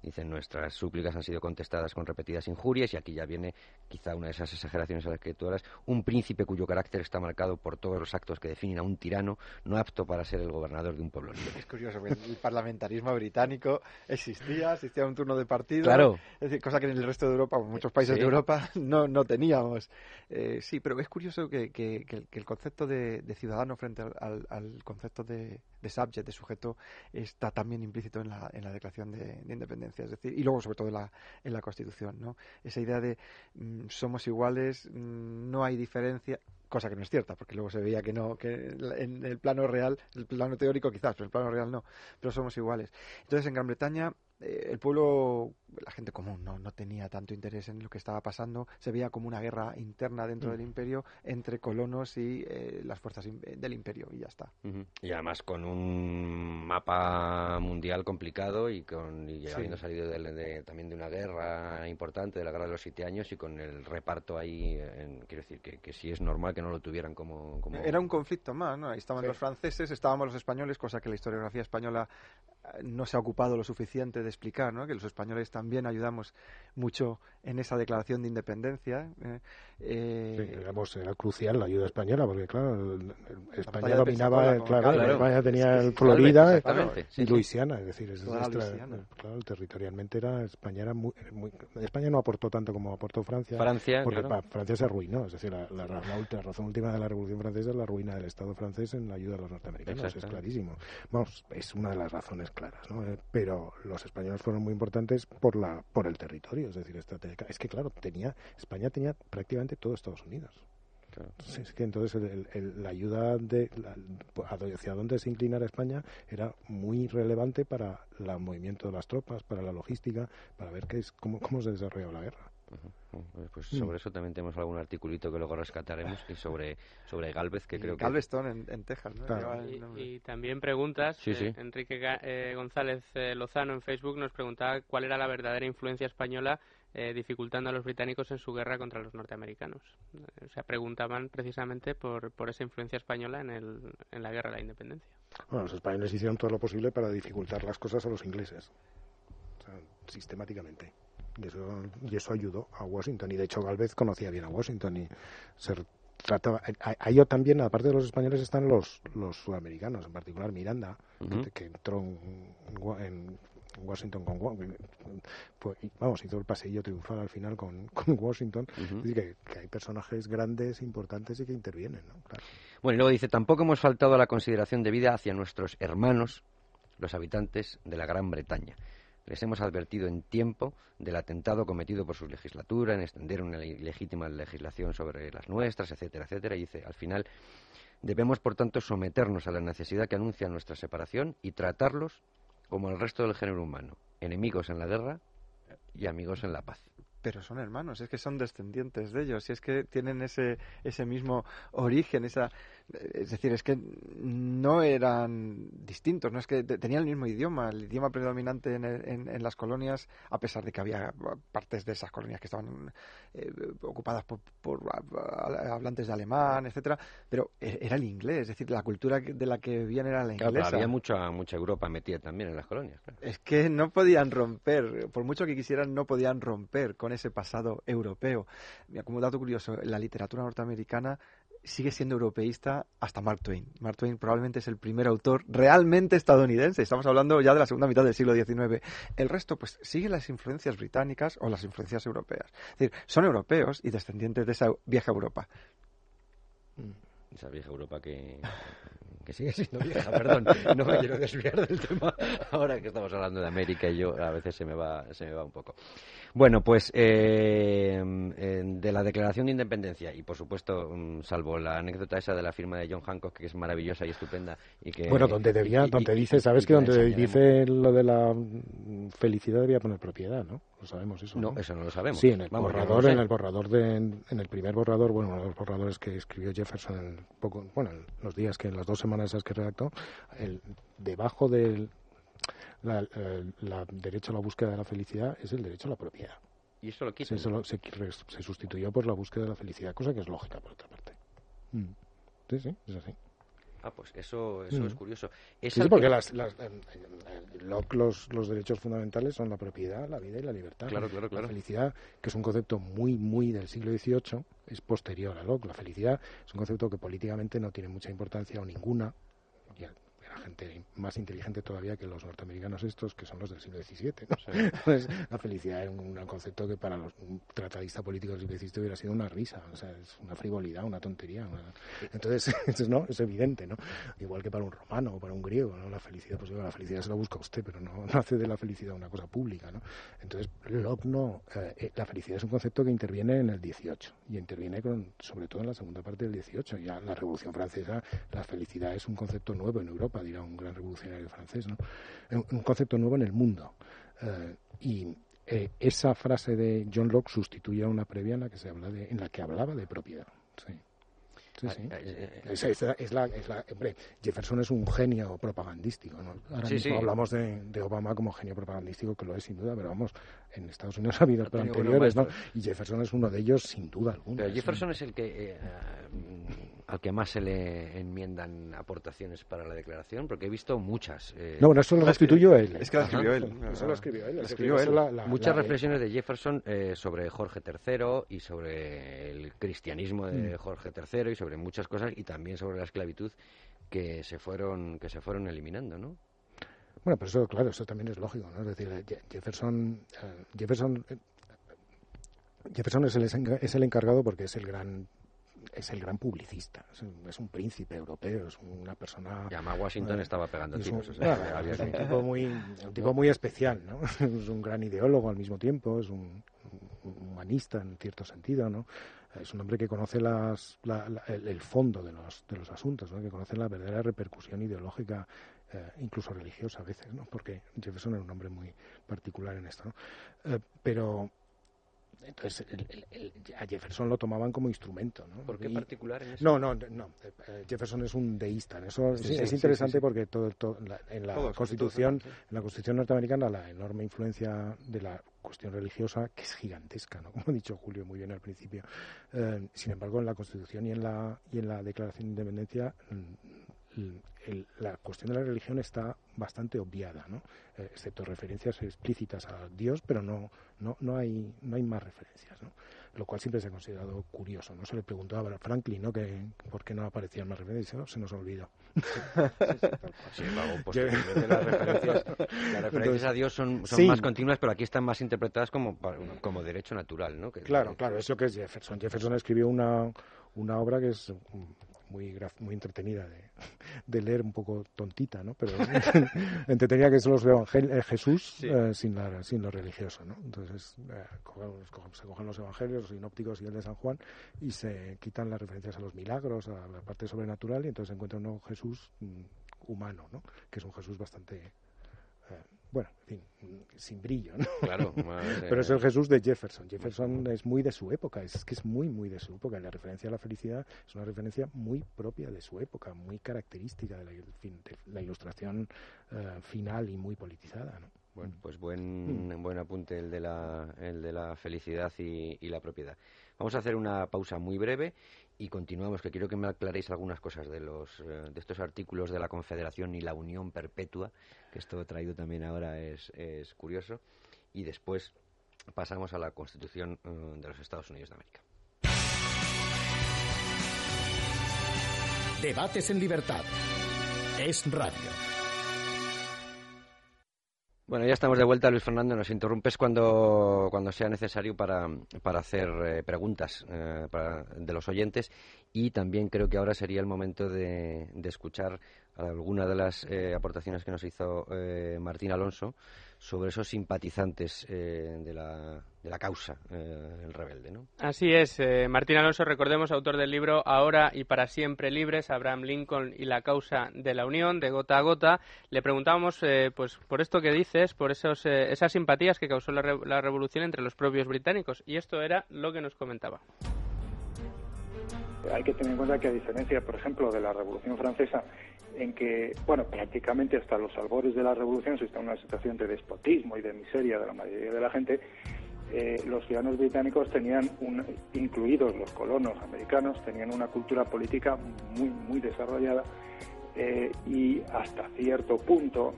Dicen, nuestras súplicas han sido contestadas con repetidas injurias y aquí ya viene quizá una de esas exageraciones a las que tú un príncipe cuyo carácter está marcado por todos los actos que definen a un tirano no apto para ser el gobernador de un pueblo Es curioso, el parlamentarismo británico existía, existía un turno de partido, claro. es decir, cosa que en el resto de Europa, en muchos países de Europa, no, no teníamos. Eh, sí, pero es curioso que, que, el, concepto de, ciudadano frente al, concepto de, de subject, de sujeto, está también implícito en la, en la declaración de independencia es decir, y luego sobre todo en la, en la Constitución, ¿no? Esa idea de mm, somos iguales, mm, no hay diferencia, cosa que no es cierta, porque luego se veía que no, que en el plano real, el plano teórico quizás, pero el plano real no, pero somos iguales. Entonces en Gran Bretaña eh, el pueblo, la gente común, no, no tenía tanto interés en lo que estaba pasando. Se veía como una guerra interna dentro mm. del imperio entre colonos y eh, las fuerzas del imperio, y ya está. Y además con un mapa mundial complicado y, con, y habiendo salido también de una guerra importante, de la guerra de los siete años, y con el reparto ahí, quiero decir que, que sí es normal que no lo tuvieran como. Era un conflicto más, ¿no? Ahí estaban los franceses, estábamos los españoles, cosa que la historiografía española no se ha ocupado lo suficiente de explicar, ¿no? que los españoles también ayudamos mucho en esa declaración de independencia. ¿eh? Eh, era crucial la ayuda española, porque claro, España dominaba, claro, España tenía el Florida y Luisiana, es decir, es claro, territorialmente era España era muy, España no aportó tanto como aportó Francia, Francia porque Francia se arruinó, es decir, la, razón última de la Revolución Francesa es la ruina del Estado francés en la ayuda a los norteamericanos, es clarísimo. Vamos, es una de las razones claras, ¿no? Eh, pero los españoles fueron muy importantes por la por el territorio, es decir, estratégica. Es que claro, tenía España tenía prácticamente todo Estados Unidos. es que entonces la ayuda de hacia dónde se inclinara España era muy relevante para el movimiento de las tropas, para la logística, para ver qué es cómo, cómo se desarrollaba la guerra. Pues mm. sobre eso también tenemos algún articulito que luego rescataremos y sobre, sobre Galvez, que creo que... Galveston en, en Texas, Y, también preguntas, eh, Enrique eh, González eh, Lozano en Facebook nos preguntaba cuál era la verdadera influencia española dificultando a los británicos en su guerra contra los norteamericanos. O sea, preguntaban precisamente por, por esa influencia española en, el, en la guerra de la independencia. Bueno, los españoles hicieron todo lo posible para dificultar las cosas a los ingleses, o sea, sistemáticamente. Y eso, y eso ayudó a Washington. Y de hecho Galvez conocía bien a Washington y se trataba. Ahí también, aparte de los españoles, están los, los sudamericanos, en particular Miranda, que, entró en, Washington con vamos hizo el paseillo triunfal al final con, con Washington que, hay personajes grandes importantes y que intervienen ¿no? bueno y luego dice tampoco hemos faltado a la consideración debida hacia nuestros hermanos los habitantes de la Gran Bretaña les hemos advertido en tiempo del atentado cometido por su legislatura en extender una ilegítima legislación sobre las nuestras, etcétera, etcétera. Y dice, al final, debemos, por tanto, someternos a la necesidad que anuncia nuestra separación y tratarlos como el resto del género humano, enemigos en la guerra y amigos en la paz. Pero son hermanos, es que son descendientes de ellos, y es que tienen ese, ese mismo origen, esa, es decir, es que no eran distintos, no es que tenían el mismo idioma, el idioma predominante en, en, las colonias, a pesar de que había partes de esas colonias que estaban eh, ocupadas por, por, hablantes de alemán, etcétera, pero e, era el inglés, es decir, la cultura de la que vivían era la inglesa. había mucha mucha Europa metida también en las colonias. Es que no podían romper, por mucho que quisieran, no podían romper con ese pasado europeo. Como dato curioso, la literatura norteamericana sigue siendo europeísta hasta Mark Twain. Mark Twain probablemente es el primer autor realmente estadounidense. Estamos hablando ya de la segunda mitad del siglo XIX. El resto, pues, sigue las influencias británicas o las influencias europeas. Es decir, son europeos y descendientes de esa vieja Europa. Esa vieja Europa que que sigue siendo vieja, perdón, no me quiero desviar del tema ahora que estamos hablando de América y yo a veces se me va, se me va un poco. Bueno, pues eh, de la Declaración de Independencia y por supuesto, mm, salvo la anécdota esa de la firma de John Hancock que es maravillosa y estupenda y que bueno, donde debía, donde dice, sabes que donde dice lo de la felicidad debía poner propiedad, ¿no? Lo sabemos eso. No, eso no lo sabemos. Sí, en el borrador, en el borrador de, en, el primer borrador, bueno, uno de los borradores que escribió Jefferson en poco, bueno, en los días que en las dos semanas esas que redactó, el, debajo del la, derecho a la búsqueda de la felicidad es el derecho a la propiedad. Y eso lo quita. Se, sustituyó por la búsqueda de la felicidad, cosa que es lógica por otra parte. Mm. Sí, sí, es así. Ah, pues eso, eso es mm. curioso. sí, porque las, las, los, los, derechos fundamentales son la propiedad, la vida y la libertad. Claro, claro, claro. La felicidad, que es un concepto muy, muy del siglo XVIII, es posterior a Locke. La felicidad es un concepto que políticamente no tiene mucha importancia o ninguna, gente más inteligente todavía que los norteamericanos estos, que son los del siglo XVII. Pues, la felicidad es un, concepto que para los un tratadista político del siglo XVII hubiera sido una risa, o sea, es una frivolidad, una tontería. Entonces, no, es evidente, ¿no? Igual que para un romano o para un griego, ¿no? La felicidad, pues la felicidad se la busca usted, pero no, hace de la felicidad una cosa pública, ¿no? Entonces, Locke no, eh, eh, la felicidad es un concepto que interviene en el XVIII y interviene con, sobre todo en la segunda parte del XVIII. Ya la Revolución Francesa, la felicidad es un concepto nuevo en Europa, dirá un gran revolucionario francés, ¿no? un concepto nuevo en el mundo. Eh, y eh, esa frase de John Locke sustituye a una previa en la que, se habla de, en la que hablaba de propiedad. Sí. Sí, sí. Es, es, la, es la, hombre, Jefferson es un genio propagandístico. ¿no? Ahora mismo hablamos de, de, Obama como genio propagandístico, que lo es sin duda, pero vamos, en Estados Unidos ha habido anteriores, ¿no? Y Jefferson es uno de ellos sin duda alguna. Pero Jefferson es el que eh, al que más se le enmiendan aportaciones para la declaración? Porque he visto muchas. Eh, no, bueno, eso lo escribió él. Es que lo escribió él. Eso lo escribió él. escribió él. muchas reflexiones de Jefferson eh, sobre Jorge III y sobre el cristianismo de mm. Jorge III y sobre muchas cosas y también sobre la esclavitud que se fueron que se fueron eliminando, ¿no? Bueno, pero eso, claro, eso también es lógico, ¿no? Es decir, Jefferson, Jefferson, Jefferson es el, es el encargado porque es el gran es el gran publicista, es un, príncipe europeo, es una persona... Llama Washington estaba pegando tiros. es un tipo muy, un tipo muy especial, ¿no? Es un gran ideólogo al mismo tiempo, es un, humanista en cierto sentido, ¿no? Es un hombre que conoce las, el, fondo de los, de los asuntos, ¿no? que conoce la verdadera repercusión ideológica eh, incluso religiosa a veces, ¿no? porque Jefferson era un hombre muy particular en esto. ¿no? Eh, pero entonces, a Jefferson lo tomaban como instrumento. ¿no? ¿Por qué particular en eso? No, no, no. Eh, Jefferson es un deísta. Eso es interesante porque todo, en la Constitución, en la Constitución norteamericana, la enorme influencia de la cuestión religiosa, que es gigantesca, ¿no? como ha dicho Julio muy bien al principio. Eh, sin embargo, en la Constitución y en la, y en la Declaración de Independencia la cuestión de la religión está bastante obviada, ¿no? Eh, excepto referencias explícitas a Dios, pero no, no, no, hay, no hay más referencias, ¿no? lo cual siempre se ha considerado curioso. ¿no? Se le preguntó a Franklin ¿no? que, por qué no aparecían más referencias, oh, se nos olvidó. Sí, las referencias, a Dios son, son más continuas, pero aquí están más interpretadas como, como derecho natural. ¿no? claro, claro, eso que es Jefferson. Jefferson escribió una, una obra que es muy muy entretenida de, leer, un poco tontita, ¿no? Pero entretenida que es los evangelios, eh, Jesús eh, sin, la, sin lo religioso, ¿no? Entonces eh, se cogen los evangelios, los sinópticos y el de San Juan y se quitan las referencias a los milagros, a la parte sobrenatural y entonces se encuentra un Jesús mm, humano, ¿no? Que es un Jesús bastante bueno, en fin, sin brillo, ¿no? Claro. Pero es el Jesús de Jefferson. Jefferson es muy de su época, es que es muy, muy de su época. La referencia a la felicidad es una referencia muy propia de su época, muy característica de la, ilustración eh, final y muy politizada, ¿no? Bueno, pues buen, mm. buen apunte el de la, el de la felicidad y, y la propiedad. Vamos a hacer una pausa muy breve y continuamos, que quiero que me aclaréis algunas cosas de, los, eh, de estos artículos de la Confederación y la Unión Perpetua, que esto traído también ahora es, es curioso, y después pasamos a la Constitución eh, de los Estados Unidos de América. Debates en libertad. Es radio. Bueno, ya estamos de vuelta, Luis Fernando. Nos interrumpes cuando, cuando sea necesario para, para hacer eh, preguntas eh, de los oyentes y también creo que ahora sería el momento de, de escuchar alguna de las eh, aportaciones que nos hizo Martín Alonso sobre esos simpatizantes eh, de, la, de, la, causa, eh, el rebelde. ¿no? Así es. Eh, Martín Alonso, recordemos, autor del libro Ahora y para siempre libres, Abraham Lincoln y la causa de la Unión, de gota a gota. Le preguntábamos pues, por esto que dices, por esos, esas simpatías que causó la, la revolución entre los propios británicos. Y esto era lo que nos comentaba. Hay que tener en cuenta que a diferencia, por ejemplo, de la Revolución Francesa, en que, bueno, prácticamente hasta los albores de la revolución se está en una situación de despotismo y de miseria de la mayoría de la gente, eh, los ciudadanos británicos tenían, un, incluidos los colonos americanos, tenían una cultura política muy, muy desarrollada eh, y hasta cierto punto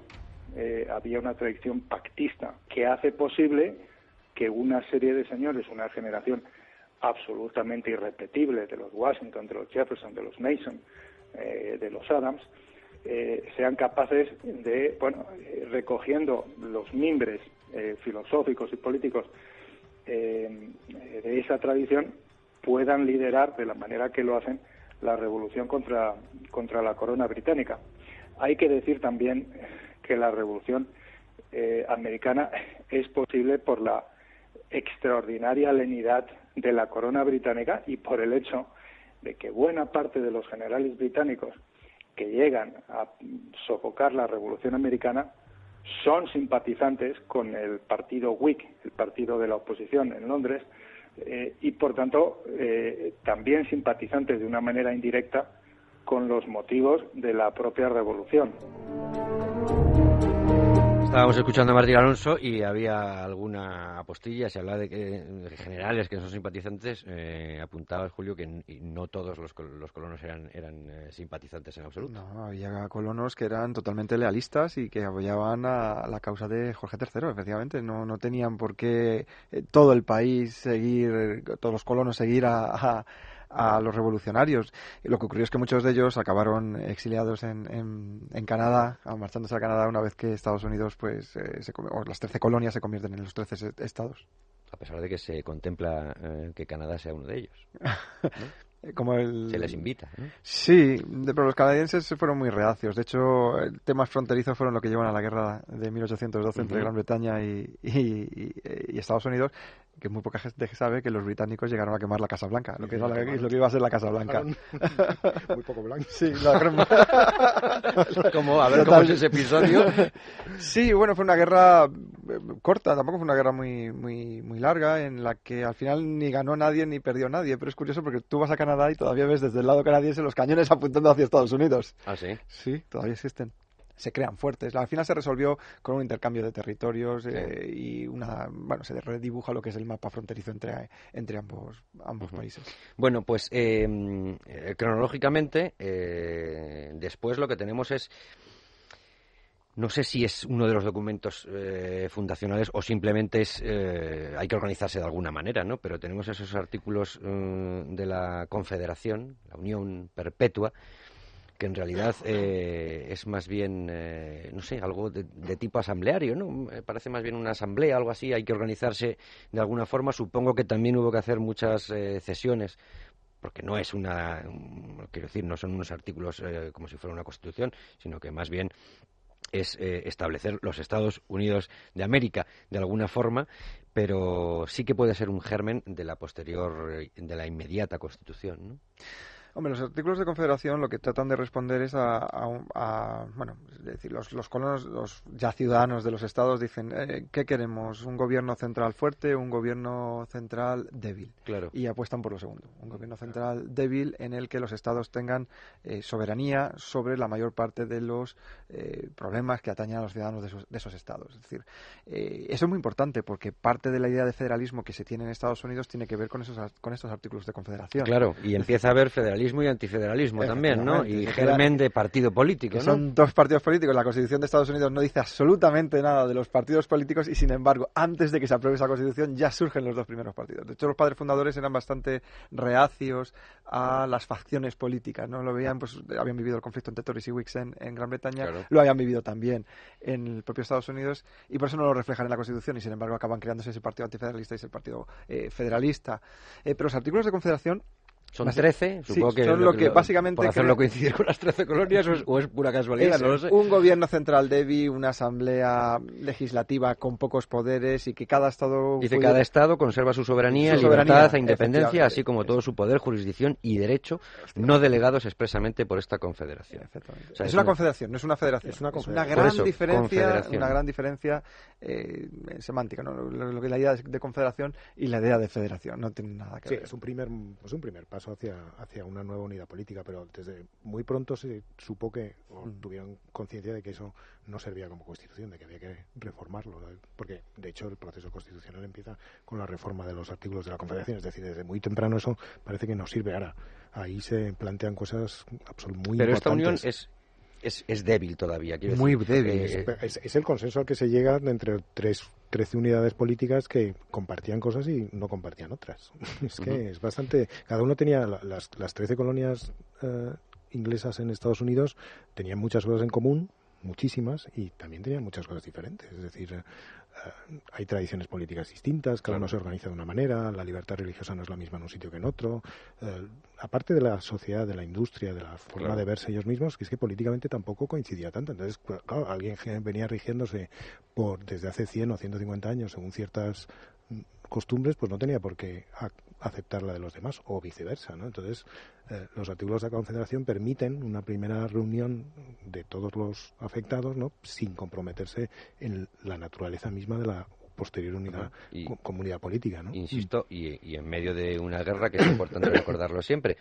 eh, había una tradición pactista que hace posible que una serie de señores, una generación absolutamente irrepetible de los Washington, de los Jefferson, de los Mason, de los Adams, eh, sean capaces de, bueno, eh, recogiendo los mimbres eh, filosóficos y políticos de esa tradición, puedan liderar de la manera que lo hacen la revolución contra, contra la corona británica. Hay que decir también que la revolución americana es posible por la extraordinaria lenidad de la corona británica y por el hecho de que buena parte de los generales británicos que llegan a sofocar la Revolución Americana son simpatizantes con el partido Whig, el partido de la oposición en Londres, eh, y por tanto eh, también simpatizantes de una manera indirecta con los motivos de la propia revolución. Estábamos escuchando a Martín Alonso y había alguna apostilla, se hablaba de que generales que son simpatizantes, eh, apuntaba Julio que no todos los, los colonos eran, eran eh, simpatizantes en absoluto. No, había colonos que eran totalmente lealistas y que apoyaban a la causa de Jorge III, efectivamente. No, no tenían por qué eh, todo el país seguir, todos los colonos seguir a- a los revolucionarios. Y lo que ocurrió es que muchos de ellos acabaron exiliados en, en, en Canadá, ah, marchándose a Canadá una vez que Estados Unidos, pues, eh, se, o las 13 colonias se convierten en los 13 se- estados. A pesar de que se contempla eh, que Canadá sea uno de ellos. Eh, Como el... Se les invita. ¿no? Sí, de- pero los canadienses fueron muy reacios. De hecho, eh, temas fronterizos fueron lo que llevan a la guerra de 1812 entre Ujú. Gran Bretaña y, y- y- y Estados Unidos, que muy poca gente sabe que los británicos llegaron a quemar la Casa Blanca, lo que, era la- lo que iba a ser la Casa Blanca. Muy poco blanco. Sí, la ¿Cómo? A ver, ¿cómo es ese episodio? Sí, bueno, fue una guerra eh, corta, tampoco fue una guerra muy, muy, muy larga, en la que al final ni ganó nadie ni perdió nadie. Pero es curioso porque tú vas a Canadá y todavía ves desde el lado canadiense los cañones apuntando hacia Estados Unidos. Ah, sí. Sí, todavía existen. Se crean fuertes. Al final se resolvió con un intercambio de territorios eh, y una, bueno, se redibuja lo que es el mapa fronterizo entre, entre ambos, ambos países. Bueno, pues eh, eh, cronológicamente, eh, después lo que tenemos es, no sé si es uno de los documentos eh, fundacionales o simplemente es, eh, hay que organizarse de alguna manera, ¿no? Pero tenemos esos artículos eh, de la Confederación, la Unión Perpetua, que en realidad eh, es más bien, eh, no sé, algo de, de tipo asambleario, ¿no? Parece más bien una asamblea, algo así, hay que organizarse de alguna forma. Supongo que también hubo que hacer muchas eh, cesiones, porque no es una, un- quiero decir, no son unos artículos eh, como si fuera una constitución, sino que más bien es eh, establecer los Estados Unidos de América de alguna forma, pero sí que puede ser un germen de la posterior, eh, de la inmediata constitución, ¿no? Hombre, los artículos de confederación lo que tratan de responder es a, a un- a- bueno, es decir, los, los colonos, los ya ciudadanos de los estados dicen, eh, ¿qué queremos? ¿Un gobierno central fuerte o un gobierno central débil? Claro. Y apuestan por lo segundo, un gobierno central débil en el que los estados tengan eh, soberanía sobre la mayor parte de los eh, problemas que atañen a los ciudadanos de esos, de esos estados. Es decir, eso es muy importante porque parte de la idea de federalismo que se tiene en Estados Unidos tiene que ver con esos, con estos artículos de confederación. Claro, y empieza a haber federalismo y antifederalismo también, ¿no? Y germen de partido político, ¿no? son dos partidos políticos. La Constitución de Estados Unidos no dice absolutamente nada de los partidos políticos y, sin embargo, antes de que se apruebe esa Constitución ya surgen los dos primeros partidos. De hecho, los padres fundadores eran bastante reacios a las facciones políticas, ¿no? Lo veían, pues, habían vivido el conflicto entre Tories y Whigs en, en Gran Bretaña, Claro. lo habían vivido también en el propio Estados Unidos y por eso no lo reflejan en la Constitución y, sin embargo, acaban creándose ese partido antifederalista y ese partido eh, federalista. Eh, pero los artículos de confederación Son Basi- 13, Sí, supongo que... son lo que básicamente Por hacerlo coincidir con las 13 colonias o es, o es pura casualidad, Es no lo sé. un gobierno central débil, una asamblea legislativa con pocos poderes y que cada estado Dice cuide- cada estado conserva su soberanía, Su libertad soberanía, e independencia, así como todo su poder, jurisdicción y derecho, no delegados expresamente por esta confederación. Efectivamente. O sea, es una confederación, no es una federación. Es una una confederación. gran eso, diferencia, una gran diferencia eh, semántica, ¿no? Lo, lo que es la idea de, de confederación y la idea de federación no tienen nada que Sí, ver. es un primer, es un primer paso hacia, hacia una nueva unidad política, pero desde muy pronto se supo que, o Mm. tuvieron conciencia de que eso no servía como constitución, de que había que reformarlo, porque de hecho el proceso constitucional empieza con la reforma de los artículos de la Confederación, es decir, desde muy temprano eso parece que no sirve ahora. Ahí se plantean cosas absol- muy Pero esta unión es, es, es débil todavía. quiero Muy decir, débil. eh, Es, es el consenso al que se llega entre tres, 13 unidades políticas que compartían cosas y no compartían otras. Es que es bastante. Cada uno tenía. la- Las, las 13 colonias eh, inglesas en Estados Unidos tenían muchas cosas en común, muchísimas, y también tenían muchas cosas diferentes. Es decir, hay tradiciones políticas distintas, cada uno se organiza de una manera, la libertad religiosa no es la misma en un sitio que en otro. eh, aparte de la sociedad, de la industria, de la forma Claro. de verse ellos mismos, que es que políticamente tampoco coincidía tanto. Entonces, claro, alguien venía rigiéndose por desde hace 100 o 150 años según ciertas mm, costumbres, pues no tenía por qué ac- aceptar la de los demás o viceversa, ¿no? Entonces, eh, los artículos de la Confederación permiten una primera reunión de todos los afectados, ¿no? Sin comprometerse en la naturaleza misma de la posterior unidad, Y- comunidad política, ¿no? Insisto, y, y en medio de una guerra, que es importante recordarlo siempre,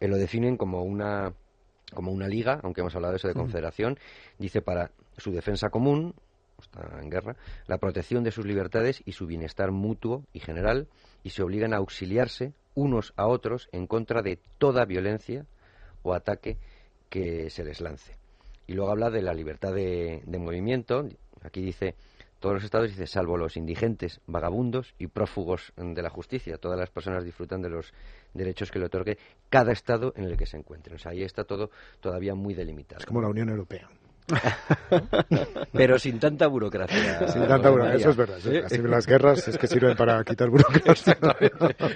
eh, lo definen como una, como una liga, aunque hemos hablado de eso de confederación, dice para su defensa común, está en guerra, la protección de sus libertades y su bienestar mutuo y general, y se obligan a auxiliarse unos a otros en contra de toda violencia o ataque que se les lance. Y luego habla de la libertad de, movimiento. Aquí dice, todos los estados, dice, salvo los indigentes, vagabundos y prófugos de la justicia. Todas las personas disfrutan de los derechos que le otorgue cada estado en el que se encuentren. Ahí está todo todavía muy delimitado. Es como la Unión Europea. Pero sin tanta burocracia. Sin tanta burocracia, eso es verdad. ¿sí? Así las guerras es que sirven para quitar burocracia.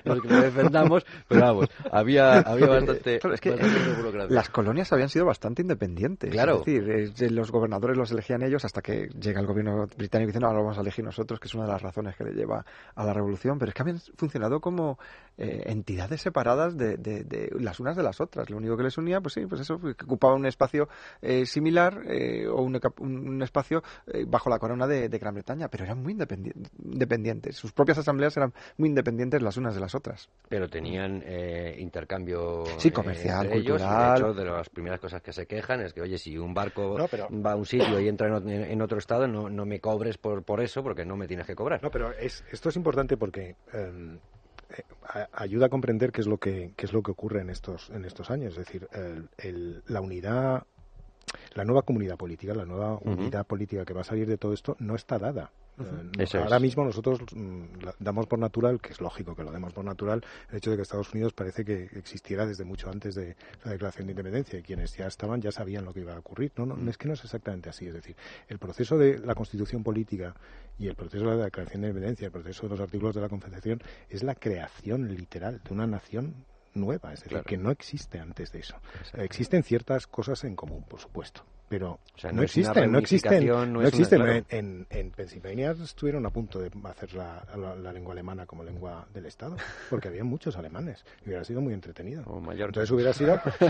Los que nos defendamos, pero vamos, había, había bastante, claro, es que bastante burocracia. Las colonias habían sido bastante independientes. Claro. Es decir, los gobernadores los elegían ellos hasta que llega el gobierno británico y dice, no, ahora lo vamos a elegir nosotros, que es una de las razones que le lleva a la revolución. Pero es que habían funcionado como eh, entidades separadas de, de, de, las unas de las otras. Lo único que les unía, pues sí, pues eso, que ocupaban un espacio eh, similar eh, o un, un espacio eh, bajo la corona de, de, Gran Bretaña, pero eran muy independientes. Sus propias asambleas eran muy independientes las unas de las otras. Pero tenían eh, intercambio sí, comercial, entre ellos, cultural. y de hecho, de las primeras cosas que se quejan es que, oye, si un barco no, pero... va a un sitio y entra en, en otro estado, no, no, me cobres por, por eso, porque no me tienes que cobrar. No, pero es, esto es importante porque... Eh, ayuda a comprender qué es lo que qué es lo que ocurre en estos en estos años es decir el, el, la unidad la nueva comunidad política, la nueva uh -huh. unidad política que va a salir de todo esto no está dada. Uh -huh. Ahora es. mismo nosotros mm, damos por natural, que es lógico que lo demos por natural, el hecho de que Estados Unidos parece que existiera desde mucho antes de la declaración de independencia y quienes ya estaban ya sabían lo que iba a ocurrir. No, no, es que no es exactamente así. Es decir, el proceso de la constitución política y el proceso de la declaración de independencia, el proceso de los artículos de la Confederación, es la creación literal de una nación nueva, es decir, claro. que no existe antes de eso. Existen ciertas cosas en común, por supuesto, pero o sea, no, no, existen, no existen, no, no existen. Claro. en, en, Pensilvania estuvieron a punto de hacer la, la, la, lengua alemana como lengua del Estado, porque había muchos alemanes y hubiera sido muy entretenido. O mayor. Entonces hubiera sido.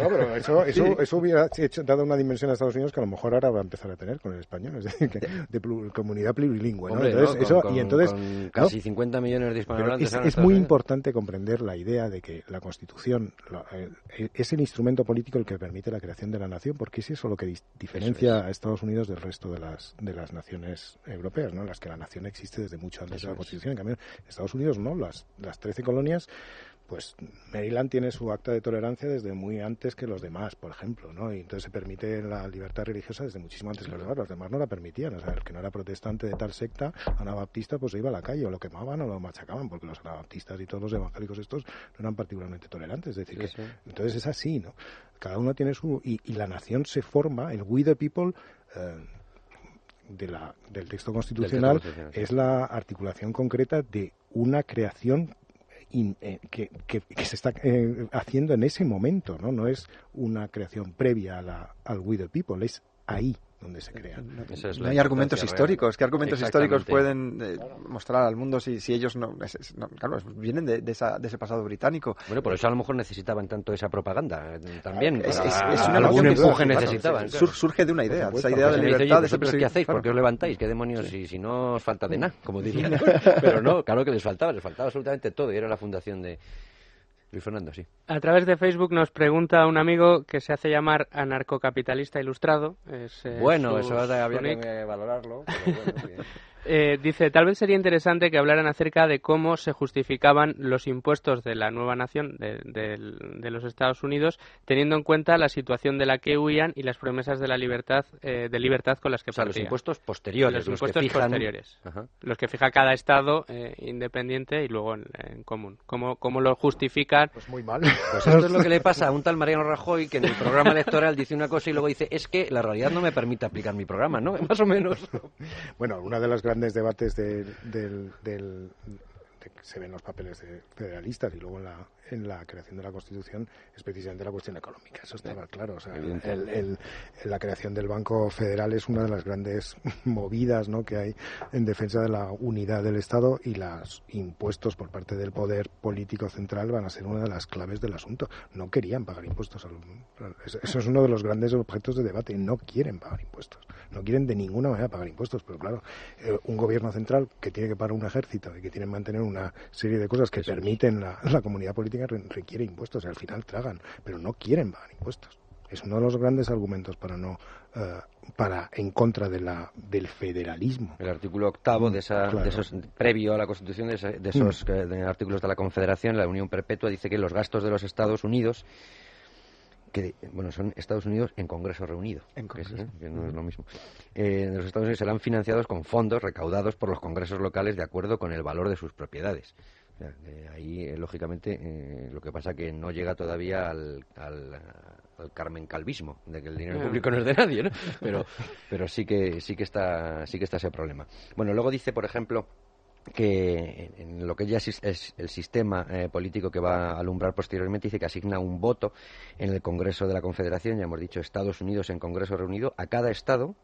no, pero eso, eso, sí. eso hubiera hecho, dado una dimensión a Estados Unidos que a lo mejor ahora va a empezar a tener con el español, es decir, que de plur, comunidad plurilingüe. Hombre, entonces, con, eso, con, y entonces. Casi 50 millones de hispanohablantes. Es, es muy importante comprender la idea de que la Constitución la, eh, es el instrumento político el que permite la creación de la nación, porque es eso lo que diferencia es. a Estados Unidos del resto de las, de las naciones europeas, ¿no? las que la nación existe desde mucho antes eso de la Constitución. En cambio, Estados Unidos no, las, las 13 colonias pues Maryland tiene su acta de tolerancia desde muy antes que los demás, por ejemplo, ¿no? Y entonces se permite la libertad religiosa desde muchísimo antes que los demás. Los demás no la permitían. O sea, el que no era protestante de tal secta, anabaptista, pues se iba a la calle o lo quemaban o lo machacaban, porque los anabaptistas y todos los evangélicos estos no eran particularmente tolerantes. Es decir, que, sí. entonces es así, ¿no? Cada uno tiene su... Y, y la nación se forma, el we the people... Eh, de la, del texto constitucional, texto constitucional es la articulación concreta de una creación In, eh, que, que, que, se está eh, haciendo en ese momento, ¿no? No es una creación previa a la, al We the People, es ahí donde se crea. No, es no hay argumentos real. históricos. ¿Qué argumentos históricos pueden eh, claro. mostrar al mundo si, si ellos no, es, es, no claro, vienen de, de, esa, de, ese pasado británico? Bueno, por eso a lo mejor necesitaban tanto esa propaganda eh, también. Es, es una algún empuje necesitaban. Claro. surge de una idea, esa idea de libertad. Dice, de ¿Qué hacéis? ¿Por qué os levantáis? ¿Qué demonios? Sí. Si, si no os falta de nada, como dirían. Pero no, claro que les faltaba, les faltaba absolutamente todo y era la fundación de Luis Fernando, sí. A través de Facebook nos pregunta un amigo que se hace llamar anarcocapitalista ilustrado. Es, eh, bueno, su, eso había que valorarlo. Pero bueno, eh, dice, tal vez sería interesante que hablaran acerca de cómo se justificaban los impuestos de la nueva nación de, de, de los Estados Unidos, teniendo en cuenta la situación de la que huían y las promesas de la libertad, eh, de libertad con las que o sea, partían. los impuestos posteriores, los, los impuestos que fijan... posteriores, Ajá. los que fija cada estado eh, independiente y luego en, en común. ¿Cómo, ¿Cómo, lo justifican? Pues muy mal. Pues esto es lo que le pasa a un tal Mariano Rajoy que en el programa electoral dice una cosa y luego dice es que la realidad no me permite aplicar mi programa, ¿no? Más o menos. bueno, una de las grandes debates de del, del, de se ven los papeles de federalistas y luego en la, en la creación de la Constitución es precisamente la cuestión económica. Eso estaba claro. O sea, el, el, el, la creación del Banco Federal es una de las grandes movidas ¿no? que hay en defensa de la unidad del Estado y los impuestos por parte del poder político central van a ser una de las claves del asunto. No querían pagar impuestos. Eso es uno de los grandes objetos de debate. No quieren pagar impuestos. No quieren de ninguna manera pagar impuestos. Pero claro, eh, un gobierno central que tiene que pagar un ejército y que tiene que mantener una serie de cosas que permiten la, la comunidad política requiere impuestos y al final tragan, pero no quieren pagar impuestos. Es uno de los grandes argumentos para no uh, para en contra de la del federalismo. El artículo octavo de, esa, Claro. de esos previo a la Constitución de, esa- de esos eh, de artículos de la Confederación, la Unión Perpetua dice que los gastos de los Estados Unidos que bueno son Estados Unidos en Congreso reunido, En que es, Congreso. ¿eh? que no es lo mismo. Eh, los Estados Unidos serán financiados con fondos recaudados por los congresos locales de acuerdo con el valor de sus propiedades. O sea, que ahí, eh, lógicamente, eh, lo que pasa que no llega todavía al, al, al Carmen Calvismo, de que el dinero público no es de nadie, ¿no? Pero, pero sí que sí que está sí que está ese problema. Bueno, luego dice, por ejemplo, que en lo que ya es, es el sistema eh, político que va a alumbrar posteriormente dice que asigna un voto en el Congreso de la Confederación, ya hemos dicho Estados Unidos en Congreso reunido, a cada Estado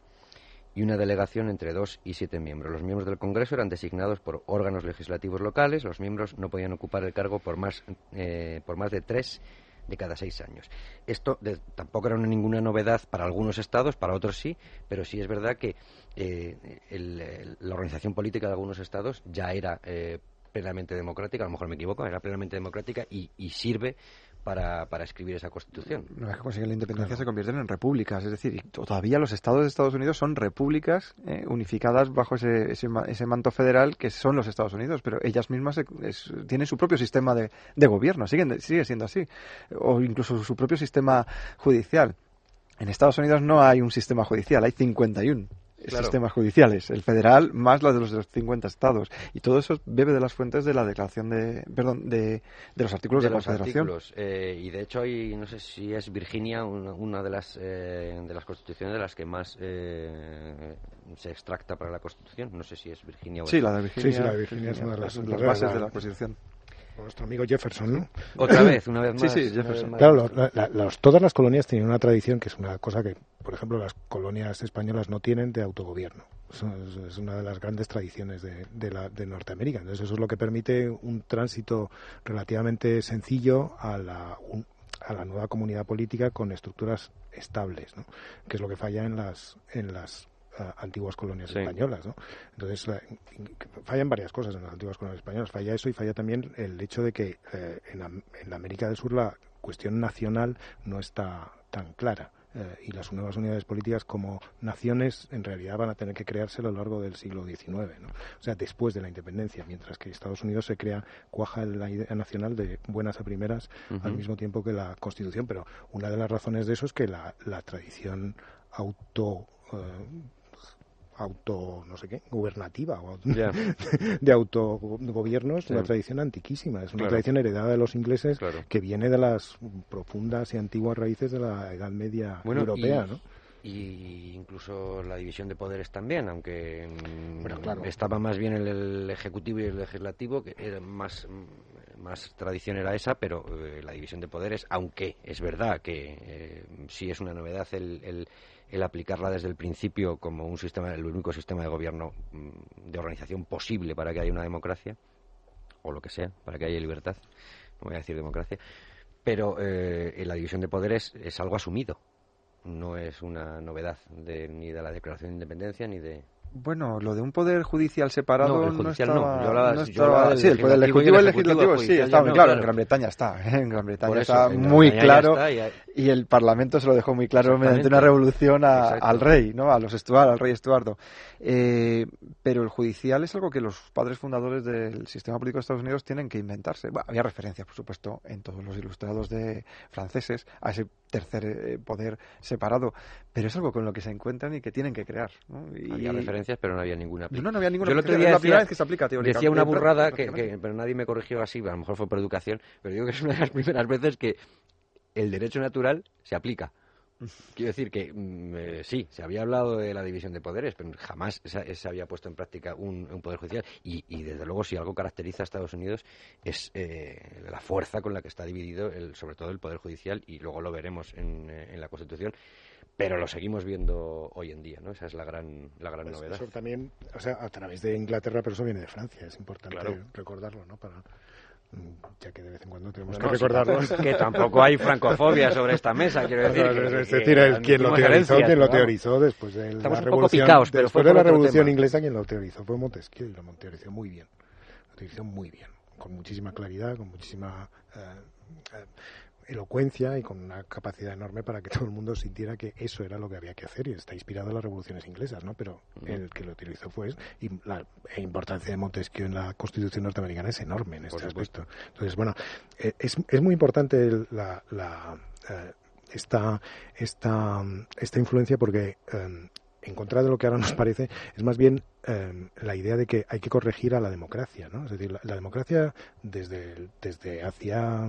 y una delegación entre dos y siete miembros. Los miembros del Congreso eran designados por órganos legislativos locales, los miembros no podían ocupar el cargo por más, eh, por más de tres de cada seis años. Esto de- tampoco era una- ninguna novedad para algunos estados, para otros sí, pero sí es verdad que eh, el- la organización política de algunos estados ya era eh, plenamente democrática, a lo mejor me equivoco, era plenamente democrática y sirve para, para escribir esa constitución. Una vez que consiguen la independencia se convierten en repúblicas, es decir, todavía los estados de Estados Unidos son repúblicas eh, unificadas bajo ese, ese, ese manto federal que son los Estados Unidos, pero ellas mismas se- es- tienen su propio sistema de, de gobierno, siguen, sigue siendo así, o incluso su propio sistema judicial. En Estados Unidos no hay un sistema judicial, hay 51 Claro. sistemas judiciales, el federal más la de los de los 50 estados, y todo eso bebe de las fuentes de la declaración de, perdón, de, de los artículos de, de los confederación. artículos. eh, y de hecho hay, no sé si es Virginia, una, una de las eh, de las constituciones de las que más eh, se extracta para la constitución. No sé si es Virginia o Sí, la de Virginia. Sí, sí, la de Virginia es una de las- las, bases la- de la Constitución. Nuestro amigo Jefferson, ¿no? Otra vez, una vez Sí, más. sí, vez Jefferson. Claro, lo- la- la- los- todas las colonias tienen una tradición que es una cosa que, por ejemplo, las colonias españolas no tienen de autogobierno. Es, es una de las grandes tradiciones de, de la, de Norteamérica. Entonces, eso es lo que permite un tránsito relativamente sencillo a la, un- a la nueva comunidad política con estructuras estables, ¿no? que es lo que falla en las, en las antiguas colonias Sí. españolas. ¿no? Entonces, la- fallan varias cosas en las antiguas colonias españolas. Falla eso y falla también el hecho de que eh, en, Am- en la América del Sur la cuestión nacional no está tan clara. eh, y las nuevas unidades políticas como naciones en realidad van a tener que crearse a lo largo del siglo XIX, ¿no? o sea, después de la independencia, mientras que Estados Unidos se crea, cuaja la idea nacional de buenas a primeras al mismo tiempo que la Constitución, pero una de las razones de eso es que la, la tradición auto... eh, auto no sé qué gubernativa o de autogobierno es Sí. una tradición antiquísima es una Claro. tradición heredada de los ingleses Claro. que viene de las profundas y antiguas raíces de la Edad Media Bueno, europea y, ¿no? y incluso la división de poderes también, aunque mm, Bueno, claro. estaba más bien el, el ejecutivo y el legislativo, que era más más tradición era esa, pero eh, la división de poderes, aunque es verdad que eh, sí es una novedad el, el, el aplicarla desde el principio como un sistema, el único sistema de gobierno mm, de organización posible para que haya una democracia o lo que sea, para que haya libertad, no voy a decir democracia, pero eh, la división de poderes es algo asumido, no es una novedad de, ni de la Declaración de Independencia ni de... Bueno, lo de un poder judicial separado No, el judicial no. estaba... Yo hablaba- no yo hablaba sí, el poder ejecutivo y el legislativo, el sí, está muy claro. claro. En Gran Bretaña está, ¿eh? en Gran Bretaña eso, está muy Bretaña claro está, y el Parlamento se lo dejó muy claro mediante una revolución a- al rey, ¿no? A los Stuart, al rey Estuardo. Eh, pero el judicial es algo que los padres fundadores del sistema político de Estados Unidos tienen que inventarse. Bueno, había referencias, por supuesto, en todos los ilustrados de franceses a ese tercer eh, poder separado, pero es algo con lo que se encuentran y que tienen que crear. ¿no? Y- Había referencias, pero no había ninguna. No, no había ninguna Yo el otro día Es la primera vez que se aplica teóricamente. Decía una burrada, que, pero nadie me corrigió así, a lo mejor fue por educación, pero digo que es una de las primeras veces que el derecho natural se aplica. Quiero decir que mm, eh, sí, se había hablado de la división de poderes, pero jamás se, se había puesto en práctica un, un poder judicial. Y, y, desde luego, si algo caracteriza a Estados Unidos es eh, la fuerza con la que está dividido, el, sobre todo el poder judicial, y luego lo veremos en, eh, en la Constitución. Pero lo seguimos viendo hoy en día, ¿no? Esa es la gran, la gran Pues novedad. eso también, o sea, a través de Inglaterra, pero eso viene de Francia, es importante Claro. recordarlo, ¿no? Para, mm, ya que de vez en cuando tenemos No, que no, recordarlo. que tampoco hay francofobia sobre esta mesa, quiero decir. Que- es que decir, es quien lo teorizó, quien lo teorizó después de la revolución, picaos, pero después de la revolución tema. inglesa quien lo teorizó fue Montesquieu y lo teorizó muy bien, lo teorizó muy bien, con muchísima claridad, con muchísima eh, eh, elocuencia y con una capacidad enorme para que todo el mundo sintiera que eso era lo que había que hacer y está inspirado en las revoluciones inglesas, ¿no? Pero el que lo utilizó fue y la importancia de Montesquieu en la Constitución norteamericana es enorme en este aspecto. Entonces, bueno, eh, es, es muy importante la, la eh, esta, esta, esta influencia porque eh, en contra de lo que ahora nos parece, es más bien la idea de que hay que corregir a la democracia, ¿no? Es decir, la, la democracia desde, desde hacía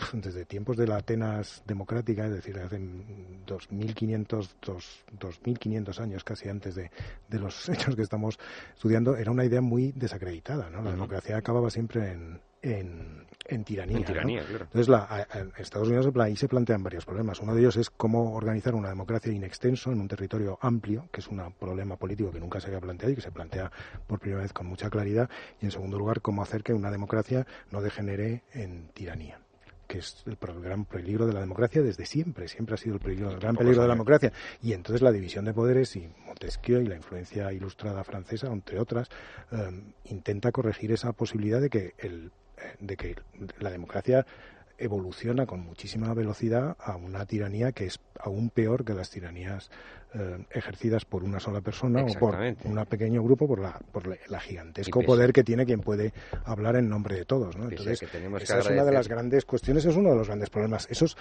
desde tiempos de la Atenas democrática, es decir, hace 2.500, 2.500 años casi antes de, los hechos que estamos estudiando, era una idea muy desacreditada. ¿no? La democracia acababa siempre en, en, tiranía. Entonces, la, Estados Unidos ahí se plantean varios problemas. Uno de ellos es cómo organizar una democracia in extenso en un territorio amplio, que es un problema político que nunca se había planteado y que se plantea por primera vez con mucha claridad. Y en segundo lugar, cómo hacer que una democracia no degenere en tiranía que es el gran peligro de la democracia desde siempre, siempre ha sido el, peligro, el gran peligro de la democracia. Y entonces la división de poderes y Montesquieu y la influencia ilustrada francesa, entre otras, eh, intenta corregir esa posibilidad de que, el, eh, de que la democracia evoluciona con muchísima velocidad a una tiranía que es aún peor que las tiranías eh, ejercidas por una sola persona o por un pequeño grupo, por la, por la gigantesco poder que tiene quien puede hablar en nombre de todos. ¿no? Entonces, esa es una de las grandes cuestiones, es uno de los grandes problemas. Esos,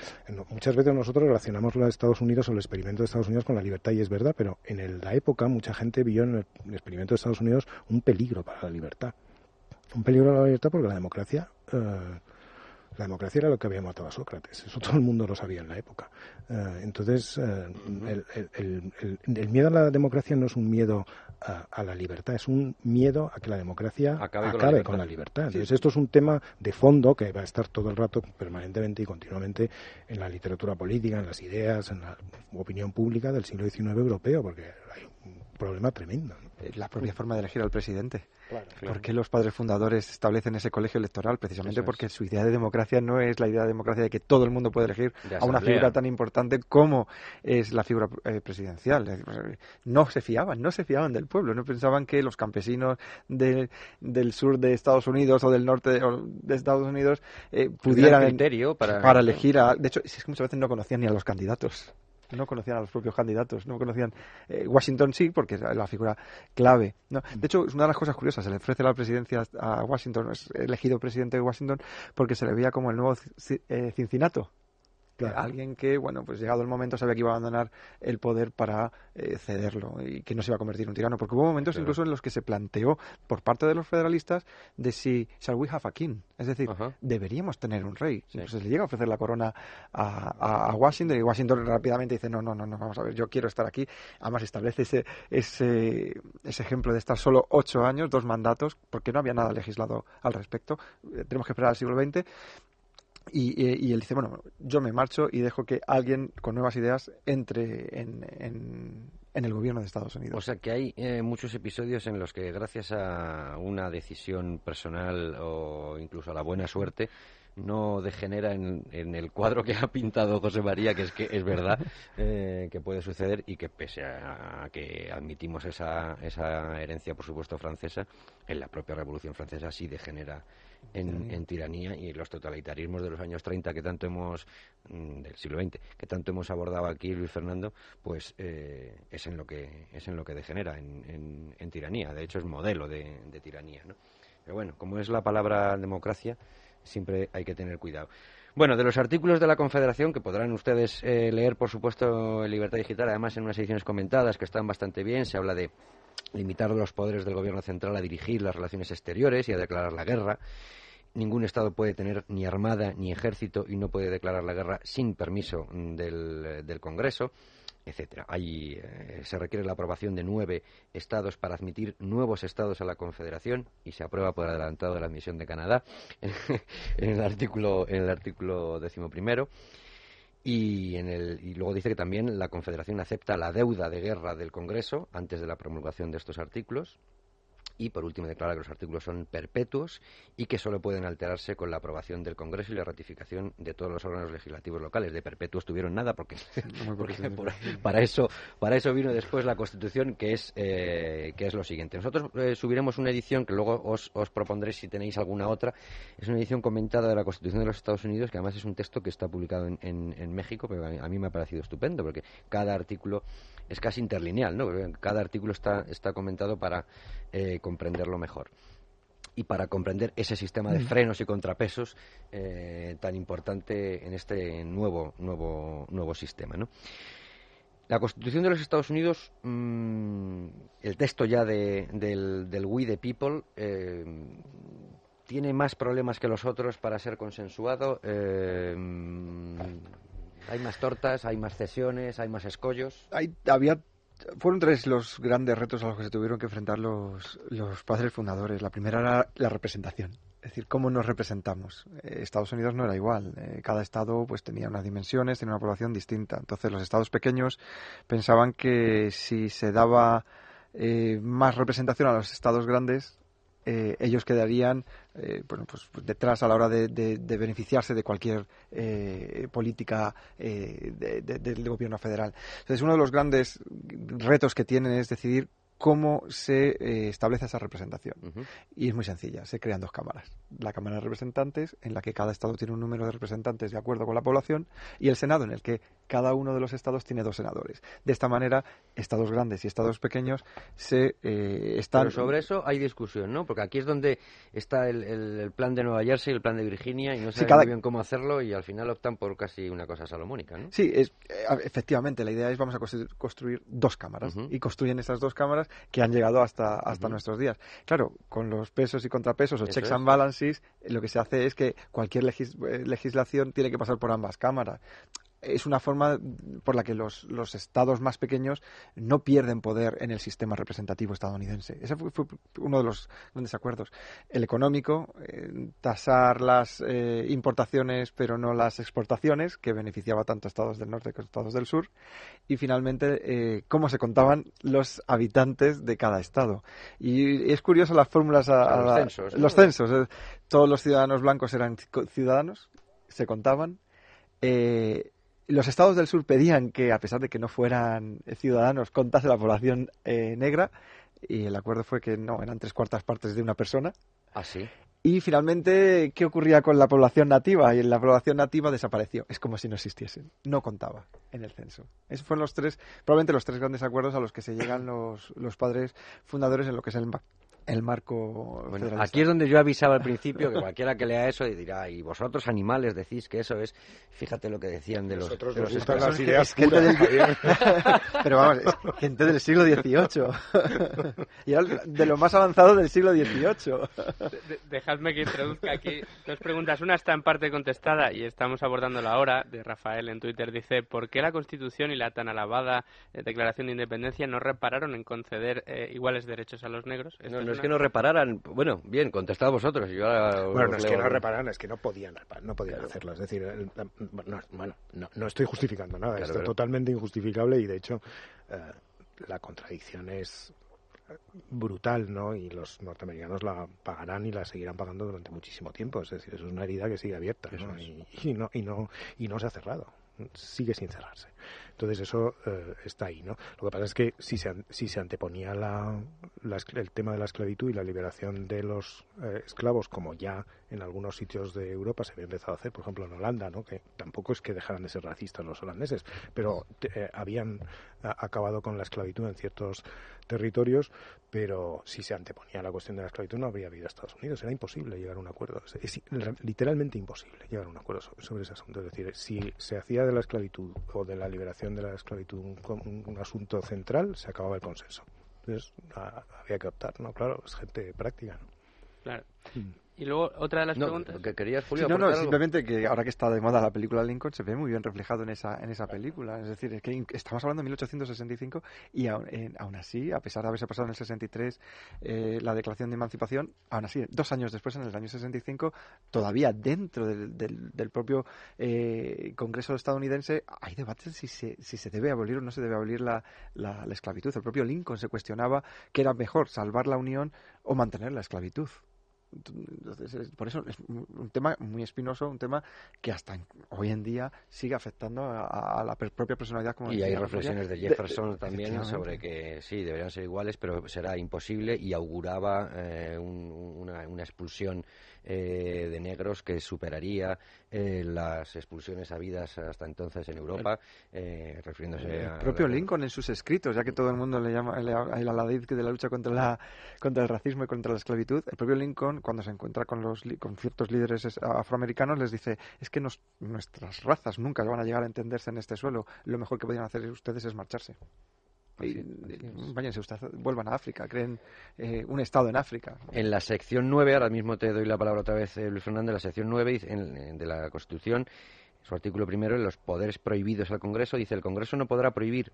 muchas veces nosotros relacionamos los Estados Unidos o el experimento de Estados Unidos con la libertad y es verdad, pero en la época mucha gente vio en el, experimento de Estados Unidos un peligro para la libertad. Un peligro para la libertad porque la democracia... Eh, la democracia era lo que había matado a Sócrates. Eso todo el mundo lo sabía en la época. Eh, entonces, eh, el, miedo a la democracia no es un miedo a, la libertad, es un miedo a que la democracia acabe, con, la libertad. Entonces, esto es un tema de fondo que va a estar todo el rato, permanentemente y continuamente en la literatura política, en las ideas, en la opinión pública del siglo XIX europeo, porque hay un problema tremendo. La propia forma de elegir al presidente. ¿Por qué los padres fundadores establecen ese colegio electoral? Precisamente porque su idea de democracia no es la idea de democracia de que todo el mundo puede elegir a una figura tan importante como es la figura eh, presidencial. No se fiaban, no se fiaban del pueblo, no pensaban que los campesinos del sur de Estados Unidos o del norte de, Estados Unidos eh, pudieran para... para elegir a... De hecho, es que muchas veces no conocían ni a los candidatos no conocían a los propios candidatos, no conocían eh, Washington sí, porque es la figura clave. ¿no? De hecho, es una de las cosas curiosas, se le ofrece la presidencia a Washington, es elegido presidente de Washington porque se le veía como el nuevo eh, Alguien que, bueno, pues llegado el momento sabía que iba a abandonar el poder para eh, cederlo y que no se iba a convertir en un tirano. Porque hubo momentos incluso en los que se planteó por parte de los federalistas de si shall we have a king, es decir, deberíamos tener un rey. se le llega a ofrecer la corona a, Washington y Washington rápidamente dice no, no, no, no, vamos a ver, yo quiero estar aquí. Además establece ese, ese, ese ejemplo de estar solo ocho años, dos mandatos, porque no había nada legislado al respecto. Eh, tenemos que esperar al siglo XX y, él dice, bueno, yo me marcho y dejo que alguien con nuevas ideas entre en, en, el gobierno de Estados Unidos. O sea que hay eh, muchos episodios en los que gracias a una decisión personal o incluso a la buena suerte, no degenera en, el cuadro que ha pintado José María, que es que es verdad eh, que puede suceder y que pese a que admitimos esa, esa herencia, por supuesto, francesa, en la propia Revolución Francesa sí degenera en, tiranía y los totalitarismos de los años 30 que tanto hemos, mm, del siglo XX, que tanto hemos abordado aquí Luis Fernando, pues eh, es en lo que es en lo que degenera, en, en, tiranía. De hecho es modelo de, tiranía, ¿no? Pero bueno, como es la palabra democracia, siempre hay que tener cuidado. Bueno, de los artículos de la Confederación, que podrán ustedes eh, leer, por supuesto, en Libertad Digital, además en unas ediciones comentadas que están bastante bien, se habla de limitar los poderes del Gobierno central a dirigir las relaciones exteriores y a declarar la guerra. Ningún Estado puede tener ni armada ni ejército y no puede declarar la guerra sin permiso del, del Congreso etcétera. Ahí eh, se requiere la aprobación de nueve estados para admitir nuevos estados a la Confederación y se aprueba por adelantado de la admisión de Canadá en el artículo en el artículo decimoprimero. Y, en el, y luego dice que también la Confederación acepta la deuda de guerra del Congreso antes de la promulgación de estos artículos y, por último, declara que los artículos son perpetuos y que solo pueden alterarse con la aprobación del Congreso y la ratificación de todos los órganos legislativos locales. De perpetuos tuvieron nada porque, para, eso, para eso vino después la Constitución, que es, eh, que es lo siguiente. Nosotros eh, subiremos una edición que luego os, os propondré si tenéis alguna otra. Es una edición comentada de la Constitución de los Estados Unidos, que además es un texto que está publicado en, en, México, pero a mí me ha parecido estupendo porque cada artículo es casi interlineal, ¿no? Cada artículo está, está comentado para eh, comprenderlo mejor y para comprender ese sistema de frenos y contrapesos eh, tan importante en este nuevo nuevo nuevo sistema, ¿no? La Constitución de los Estados Unidos, mm, el texto ya del, del We the People, eh, tiene más problemas que los otros para ser consensuado. Hay más tortas, hay más cesiones, hay más escollos. Hay, había fueron tres los grandes retos a los que se tuvieron que enfrentar los, los padres fundadores. La primera era la representación, es decir, cómo nos representamos. Eh, Estados Unidos no era igual. Eh, cada estado pues tenía unas dimensiones, tenía una población distinta. Entonces los estados pequeños pensaban que si se daba eh, más representación a los estados grandes, ellos quedarían eh, bueno, pues, pues, detrás a la hora de, beneficiarse de cualquier eh, política eh, del gobierno federal. Entonces, uno de los grandes retos que tienen es decidir cómo se eh, establece esa representación. Y es muy sencilla, se crean dos cámaras. La Cámara de Representantes, en la que cada estado tiene un número de representantes de acuerdo con la población, y el Senado, en el que cada uno de los estados tiene dos senadores. De esta manera, estados grandes y estados pequeños se eh, están... Pero sobre eso hay discusión, ¿no? Porque aquí es donde está el, plan de Nueva Jersey, el plan de Virginia, y no saben muy bien cómo hacerlo, y al final optan por casi una cosa salomónica, ¿no? Sí, es, eh, efectivamente, la idea es vamos a construir dos cámaras, y construyen esas dos cámaras que han llegado hasta, hasta nuestros días. Claro, con los pesos y contrapesos o checks and balances, lo que se hace es que cualquier eh, legislación tiene que pasar por ambas cámaras es una forma por la que los, los, estados más pequeños no pierden poder en el sistema representativo estadounidense. Ese fue, uno de los grandes acuerdos. El económico, eh, tasar las eh, importaciones pero no las exportaciones, que beneficiaba tanto a estados del norte como a estados del sur. Y finalmente, eh, cómo se contaban los habitantes de cada estado. Y es curioso las fórmulas a, los censos. Los censos. Todos los ciudadanos blancos eran ciudadanos, se contaban. Eh, los estados del sur pedían que, a pesar de que no fueran ciudadanos, contase la población eh, negra y el acuerdo fue que no, eran tres cuartas partes de una persona. ¿Ah, sí? Y finalmente, ¿qué ocurría con la población nativa? Y la población nativa desapareció. Es como si no existiesen. No contaba en el censo. Esos fueron los tres, probablemente los tres grandes acuerdos a los que se llegan los, los padres fundadores en lo que es el, el marco bueno, aquí es donde yo avisaba al principio que cualquiera que lea eso y dirá y vosotros animales decís que eso es fíjate lo que decían de los, de los las ideas pero vamos gente del siglo XVIII y de lo más avanzado del siglo XVIII dejadme que introduzca aquí dos preguntas. Una está en parte contestada y estamos abordándola ahora de Rafael en Twitter dice ¿por qué la Constitución y la tan alabada eh, Declaración de Independencia no repararon en conceder eh, iguales derechos a los negros? es que no repararan. Bueno, bien, contestad vosotros. Yo bueno, no es que no repararan, es que no podían, no podían hacerlo. Es decir, no, bueno, no, estoy justificando nada. es totalmente injustificable y, de hecho, eh, la contradicción es brutal, ¿no? Y los norteamericanos la pagarán y la seguirán pagando durante muchísimo tiempo. Es decir, es una herida que sigue abierta, ¿no? y, no, y, no, y no se ha cerrado sigue sin cerrarse. Entonces eso eh, está ahí, ¿no? Lo que pasa es que si se, si se anteponía la, el tema de la esclavitud y la liberación de los eh, esclavos, como ya en algunos sitios de Europa se había empezado a hacer, por ejemplo en Holanda, ¿no? Que tampoco es que dejaran de ser racistas los holandeses, pero eh, habían acabado con la esclavitud en ciertos territorios, pero si se anteponía la cuestión de la esclavitud no habría habido Estados Unidos. Era imposible llegar a un acuerdo. Es, literalmente imposible llegar a un acuerdo sobre, ese asunto. Es decir, si se hacía de la esclavitud o de la liberación de la esclavitud un, asunto central, se acababa el consenso. Entonces había que optar, ¿no? Claro, es gente práctica. Claro. Mm. Y luego, otra de las No, preguntas... que querías, Sí, Julio, no, no, algo? simplemente que ahora que está de moda la película Lincoln se ve muy bien reflejado en esa, en esa película. Es decir, es que in- estamos hablando de 1865 y aún, en- aún así, a pesar de haberse pasado en el 63 eh, la declaración de emancipación, aún así, dos años después, en el año 65, todavía dentro del, del- del propio eh, Congreso estadounidense hay debates si se, si se debe abolir o no se debe abolir la, la- la esclavitud. El propio Lincoln se cuestionaba que era mejor salvar la unión o mantener la esclavitud. Entonces, es- por eso es un tema muy espinoso, un tema que hasta hoy en día sigue afectando a, a la per- propia personalidad. Como Y decía hay reflexiones de de- Jefferson también sobre que sí, deberían ser iguales, pero será imposible y auguraba eh, un- una, una expulsión eh, de negros que superaría eh, las expulsiones habidas hasta entonces en Europa, eh, refiriéndose El a... propio la- Lincoln en sus escritos, ya que todo el mundo le llama el aladid de la lucha contra la contra el racismo y contra la esclavitud, el propio Lincoln cuando se encuentra con los con ciertos líderes es- afroamericanos les dice es que nos- nuestras razas nunca van a llegar a entenderse en este suelo, lo mejor que podrían hacer ustedes es marcharse. Y váyanse ustedes, vuelvan a África, creen eh, un estado en África. En la sección 9, ahora mismo te doy la palabra otra vez, eh, Luis Fernández, la sección 9 dice- en- en- de la Constitución, su artículo primero, en los poderes prohibidos al Congreso, dice el Congreso no podrá prohibir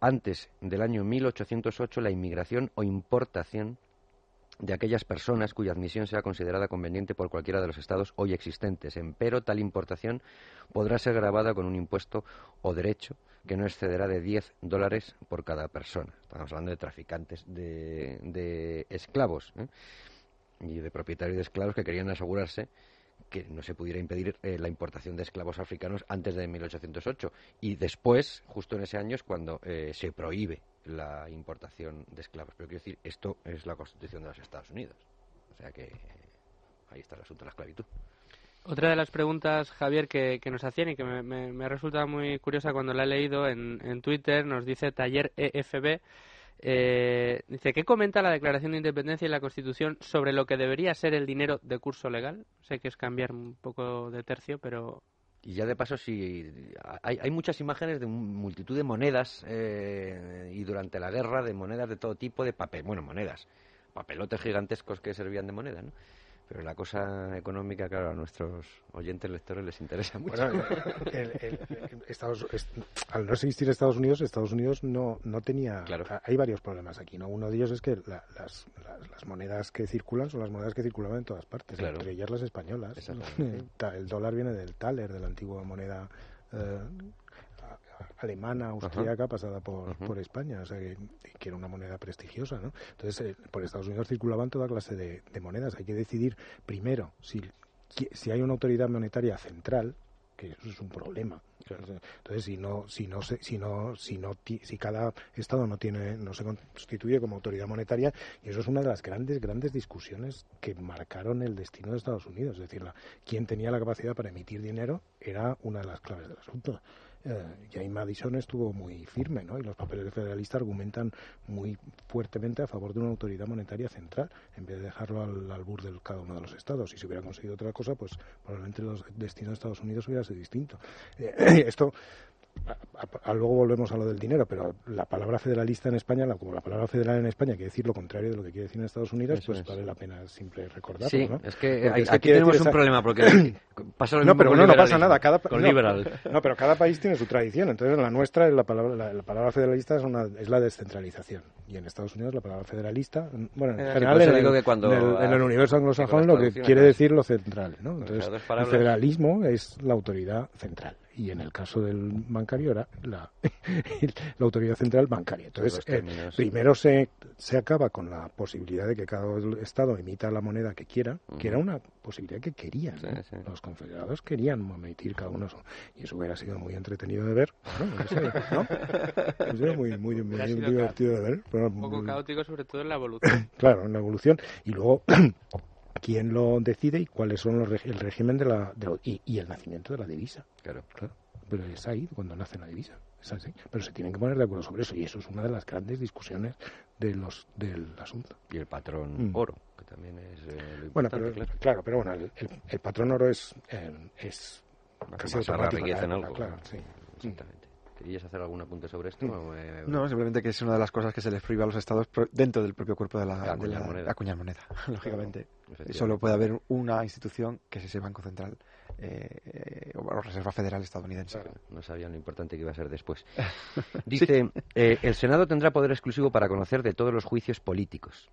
antes del año 1808 la inmigración o importación de aquellas personas cuya admisión sea considerada conveniente por cualquiera de los estados hoy existentes. Empero, tal importación podrá ser grabada con un impuesto o derecho que no excederá de 10 dólares por cada persona. Estamos hablando de traficantes de, de esclavos ¿eh? y de propietarios de esclavos que querían asegurarse que no se pudiera impedir eh, la importación de esclavos africanos antes de 1808. Y después, justo en ese año, es cuando eh, se prohíbe la importación de esclavos. Pero quiero decir, esto es la Constitución de los Estados Unidos. O sea que eh, ahí está el asunto de la esclavitud. Otra de las preguntas, Javier, que, nos hacían y que me, me, me resulta muy curiosa cuando la he leído en, en Twitter, nos dice Taller EFB, eh, dice, ¿qué comenta la Declaración de Independencia y la Constitución sobre lo que debería ser el dinero de curso legal? Sé que es cambiar un poco de tercio, pero Y ya de paso, sí, hay, hay muchas imágenes de multitud de monedas eh, y durante la guerra de monedas de todo tipo, de papel, bueno, monedas, papelotes gigantescos que servían de moneda, ¿no? Pero la cosa económica, claro, a nuestros oyentes lectores les interesa mucho. Bueno, el- el- el- Estados- est- al no existir Estados Unidos, Estados Unidos no, no tenía. Hay varios problemas aquí, ¿no? Uno de ellos es que la- las, las, las monedas que circulan son las monedas que circulaban en todas partes, Claro. entre ellas las españolas. El dólar viene del taler, de la antigua moneda eh, alemana, austríaca, pasada por, por España, o sea que, que era una moneda prestigiosa, ¿no? Entonces, eh, por Estados Unidos circulaban toda clase de, de monedas. Hay que decidir primero si, si hay una autoridad monetaria central, que eso es un problema. Entonces, si no, si no, se- si no, si no, si cada estado no tiene, no se constituye como autoridad monetaria, y eso es una de las grandes, grandes discusiones que marcaron el destino de Estados Unidos. Es decir, la, quién tenía la capacidad para emitir dinero era una de las claves del asunto. Eh, James Madison estuvo muy firme, ¿no? Y los papeles de federalista argumentan muy fuertemente a favor de una autoridad monetaria central, en vez de dejarlo al albur de cada uno de los estados. Si se hubiera conseguido otra cosa, pues probablemente los destinos de Estados Unidos hubiera sido distinto. Eh, esto a- luego volvemos a lo del dinero, pero la palabra federalista en España, la, como la palabra federal en España quiere decir lo contrario de lo que quiere decir en Estados Unidos, Eso pues es. vale la pena siempre recordarlo, Sí, ¿no? es que hay- aquí tenemos un esa- problema, porque pasa lo no, mismo pero con no, no pasa nada. Cada, con no, liberal. no, pero cada país tiene su tradición. Entonces, la nuestra, la palabra, la, la palabra federalista es, una, es la descentralización. Y en Estados Unidos, la palabra federalista, bueno, en Eh, general, eso en, digo el, que cuando en el- en universo anglosajón, lo que quiere decir lo central. ¿no? Con Entonces, el federalismo es la autoridad central. Y en el caso del bancario era la, la autoridad central bancaria. Entonces, eh, primero se, se acaba con la posibilidad de que cada Estado emita la moneda que quiera, que era una posibilidad que querían. ¿no? Sí, sí. Los confederados querían emitir cada uno su. Y eso hubiera sido muy entretenido de ver. ¿no? No sé, ¿no? Hubiera sido muy, muy, muy Hubiera sido divertido de ver. pero, un poco caótico, sobre todo en la evolución. Claro, en la evolución. Y luego, ¿quién lo decide y cuáles son los el régimen de la. de y, y el nacimiento de la divisa? Claro. Claro. Pero es ahí cuando nace la divisa. Es así. Pero se tienen que poner de acuerdo sobre eso. Y eso es una de las grandes discusiones de los del asunto. Y el patrón Mm. oro, que también es eh, lo Bueno, pero, claro. claro. pero bueno, el, el- el patrón oro es, eh, es casi la riqueza en claro, algo, claro, sí. Exactamente. ¿Querías hacer algún apunte sobre esto? Mm. No, simplemente que es una de las cosas que se les prohíbe a los estados dentro del propio cuerpo de la, acuñar, moneda. acuñar moneda, lógicamente. Solo puede haber una institución que es ese Banco Central eh, o Reserva Federal estadounidense. no sabían lo importante que iba a ser después. Dice, eh, el Senado tendrá poder exclusivo para conocer de todos los juicios políticos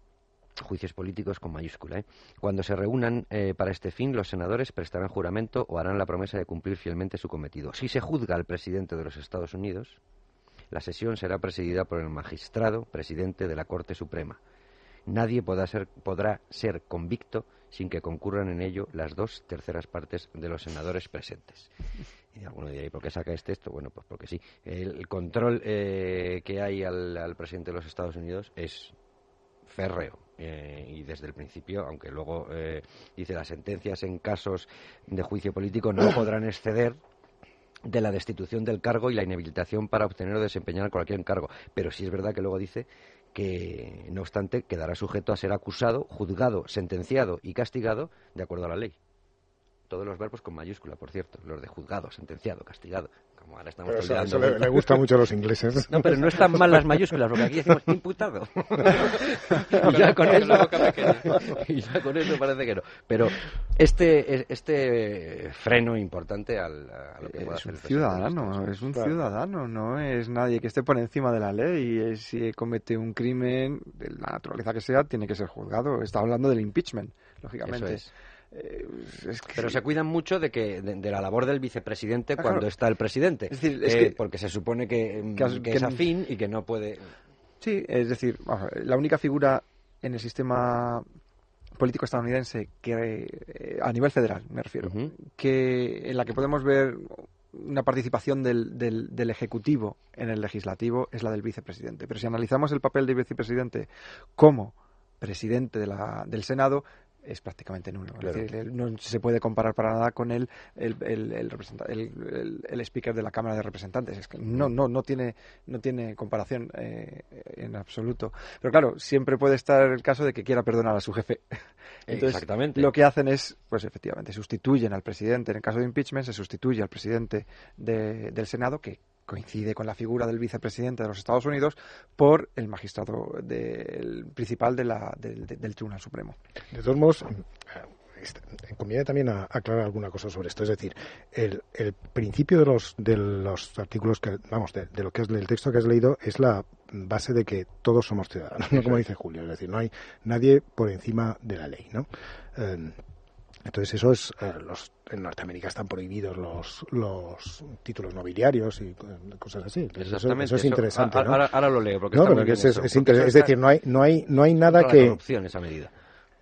juicios políticos con mayúscula. ¿eh? Cuando se reúnan eh, para este fin, los senadores prestarán juramento o harán la promesa de cumplir fielmente su cometido. Si se juzga al presidente de los Estados Unidos, la sesión será presidida por el magistrado presidente de la Corte Suprema. Nadie podrá ser, podrá ser convicto sin que concurran en ello las dos terceras partes de los senadores presentes. Y alguno dirá, ¿y por qué saca este esto? Bueno, pues porque sí. El, control eh, que hay al presidente de los Estados Unidos es férreo. Eh, y desde el principio, aunque luego eh, dice las sentencias en casos de juicio político no podrán exceder de la destitución del cargo y la inhabilitación para obtener o desempeñar cualquier cargo. Pero sí es verdad que luego dice que, no obstante, quedará sujeto a ser acusado, juzgado, sentenciado y castigado de acuerdo a la ley. Todos los verbos con mayúscula, por cierto, los de juzgado, sentenciado, castigado pero eso, le, gusta mucho a los ingleses. No, pero no están mal las mayúsculas, porque aquí decimos imputado. y, ya con eso, y ya con eso parece que no. Pero este, este freno importante al, a lo que puede es un ciudadano, es un ciudadano, no es nadie que esté por encima de la ley. Y si comete un crimen, de la naturaleza que sea, tiene que ser juzgado. Está hablando del impeachment, lógicamente. Eh, Pero se cuidan mucho de que de, la labor del vicepresidente ah, cuando está el presidente, es decir, eh, porque se supone que, mm, que, es afín y que no puede. Sí, es decir, la única figura en el sistema político estadounidense que eh, a nivel federal me refiero que en la que podemos ver una participación del, del, del, ejecutivo en el legislativo es la del vicepresidente. Pero si analizamos el papel del vicepresidente como presidente de la, del Senado es prácticamente nulo. no se puede comparar para nada con el, el, el, el, el, speaker de la Cámara de Representantes. Es que no, no, no, tiene, no tiene comparación eh, en absoluto. Pero claro, siempre puede estar el caso de que quiera perdonar a su jefe. Entonces, Exactamente. lo que hacen es, pues efectivamente, sustituyen al presidente, en el caso de impeachment, se sustituye al presidente del Senado, que coincide con la figura del vicepresidente de los Estados Unidos por el magistrado principal de la, del Tribunal Supremo. De todos modos, eh, conviene también aclarar alguna cosa sobre esto. Es decir, el, principio de los, de los artículos que, vamos, de, lo que es el texto que has leído es la base de que todos somos ciudadanos, no como dice Julio. Es decir, no hay nadie por encima de la ley, ¿no? Eh, entonces eso es, eh, los, en Norteamérica están prohibidos los, los títulos nobiliarios y eh, cosas así. Eso, es interesante. ahora, lo leo porque es, es, decir, no hay, no hay, no hay nada que. Corrupción esa medida.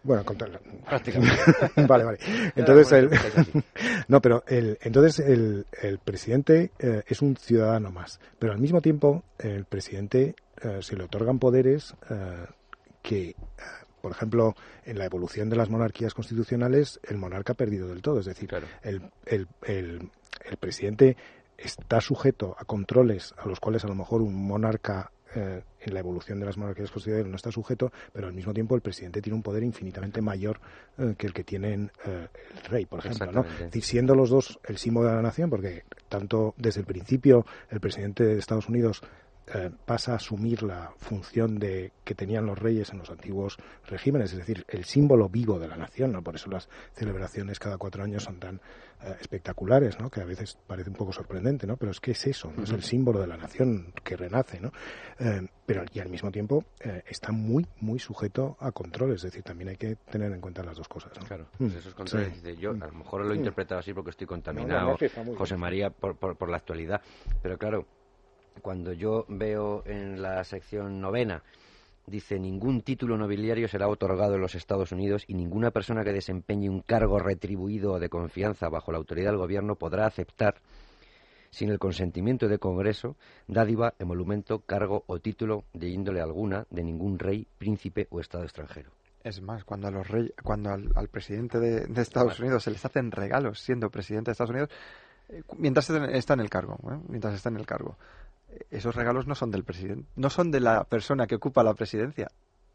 Bueno, contra prácticamente. vale, vale. Entonces, el, no, pero el, entonces el, el presidente eh, es un ciudadano más, pero al mismo tiempo el presidente se le otorgan poderes que por ejemplo, en la evolución de las monarquías constitucionales, el monarca ha perdido del todo. Es decir, el, el, el, presidente está sujeto a controles a los cuales a lo mejor un monarca eh, en la evolución de las monarquías constitucionales no está sujeto, pero al mismo tiempo el presidente tiene un poder infinitamente mayor eh, que el que tiene eh, el rey, por ejemplo. ¿no? Es decir, siendo los dos el símbolo de la nación, porque tanto desde el principio el presidente de Estados Unidos eh, pasa a asumir la función de que tenían los reyes en los antiguos regímenes, es decir, el símbolo vivo de la nación, ¿no? Por eso las celebraciones cada cuatro años son tan eh, espectaculares, ¿no? Que a veces parece un poco sorprendente, ¿no? Pero es que es eso, ¿no? Es el símbolo de la nación que renace, ¿no? Eh, pero y al mismo tiempo está muy, muy sujeto a controles, es decir, también hay que tener en cuenta las dos cosas, Claro, pues esos controles, yo a lo mejor lo he interpretado así porque estoy contaminado, José María, por, por la actualidad, pero claro, cuando yo veo en la sección novena dice ningún título nobiliario será otorgado en los Estados Unidos y ninguna persona que desempeñe un cargo retribuido o de confianza bajo la autoridad del gobierno podrá aceptar sin el consentimiento de Congreso, dádiva, emolumento, cargo o título de índole alguna de ningún rey, príncipe o Estado extranjero. Es más, cuando, a los rey, cuando al, presidente de, Estados Unidos se les hacen regalos siendo presidente de Estados Unidos, eh, mientras está en el cargo, ¿eh? mientras está en el cargo, esos regalos no son del presidente, no son de la persona que ocupa la presidencia,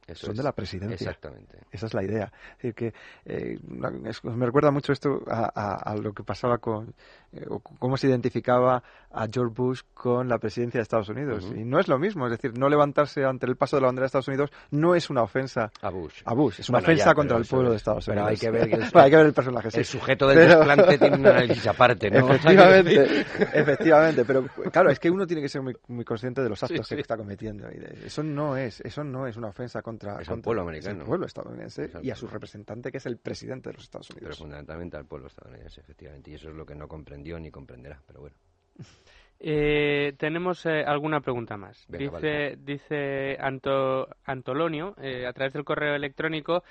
Eso son es. de la presidencia. Exactamente. Esa es la idea. Es decir, que eh, me recuerda mucho esto a, a- a lo que pasaba con eh, o cómo se identificaba a George Bush con la presidencia de Estados Unidos. Y no es lo mismo, es decir, no levantarse ante el paso de la bandera de Estados Unidos no es una ofensa A Bush. a Bush, es una Bueno, ofensa ya, contra pero el pueblo es- de Estados pero Unidos. hay que ver que el- Bueno, hay que ver el personaje, sí. El sujeto del Pero- desplante tiene un análisis aparte, ¿no? Efectivamente, efectivamente, pero claro, es que uno tiene que ser muy, muy consciente de los actos Sí, sí. que está cometiendo. eso no es, eso no es una ofensa contra, Es al contra- pueblo es americano. al pueblo estadounidense Es y a su pueblo. representante que es el presidente de los Estados Pero Unidos. fundamentalmente al pueblo estadounidense, efectivamente. Y eso es lo que no comprendió ni comprenderá, pero bueno. Eh, tenemos eh, alguna pregunta más. Venga, dice dice Anto, Antolonio, eh, a través del correo electrónico,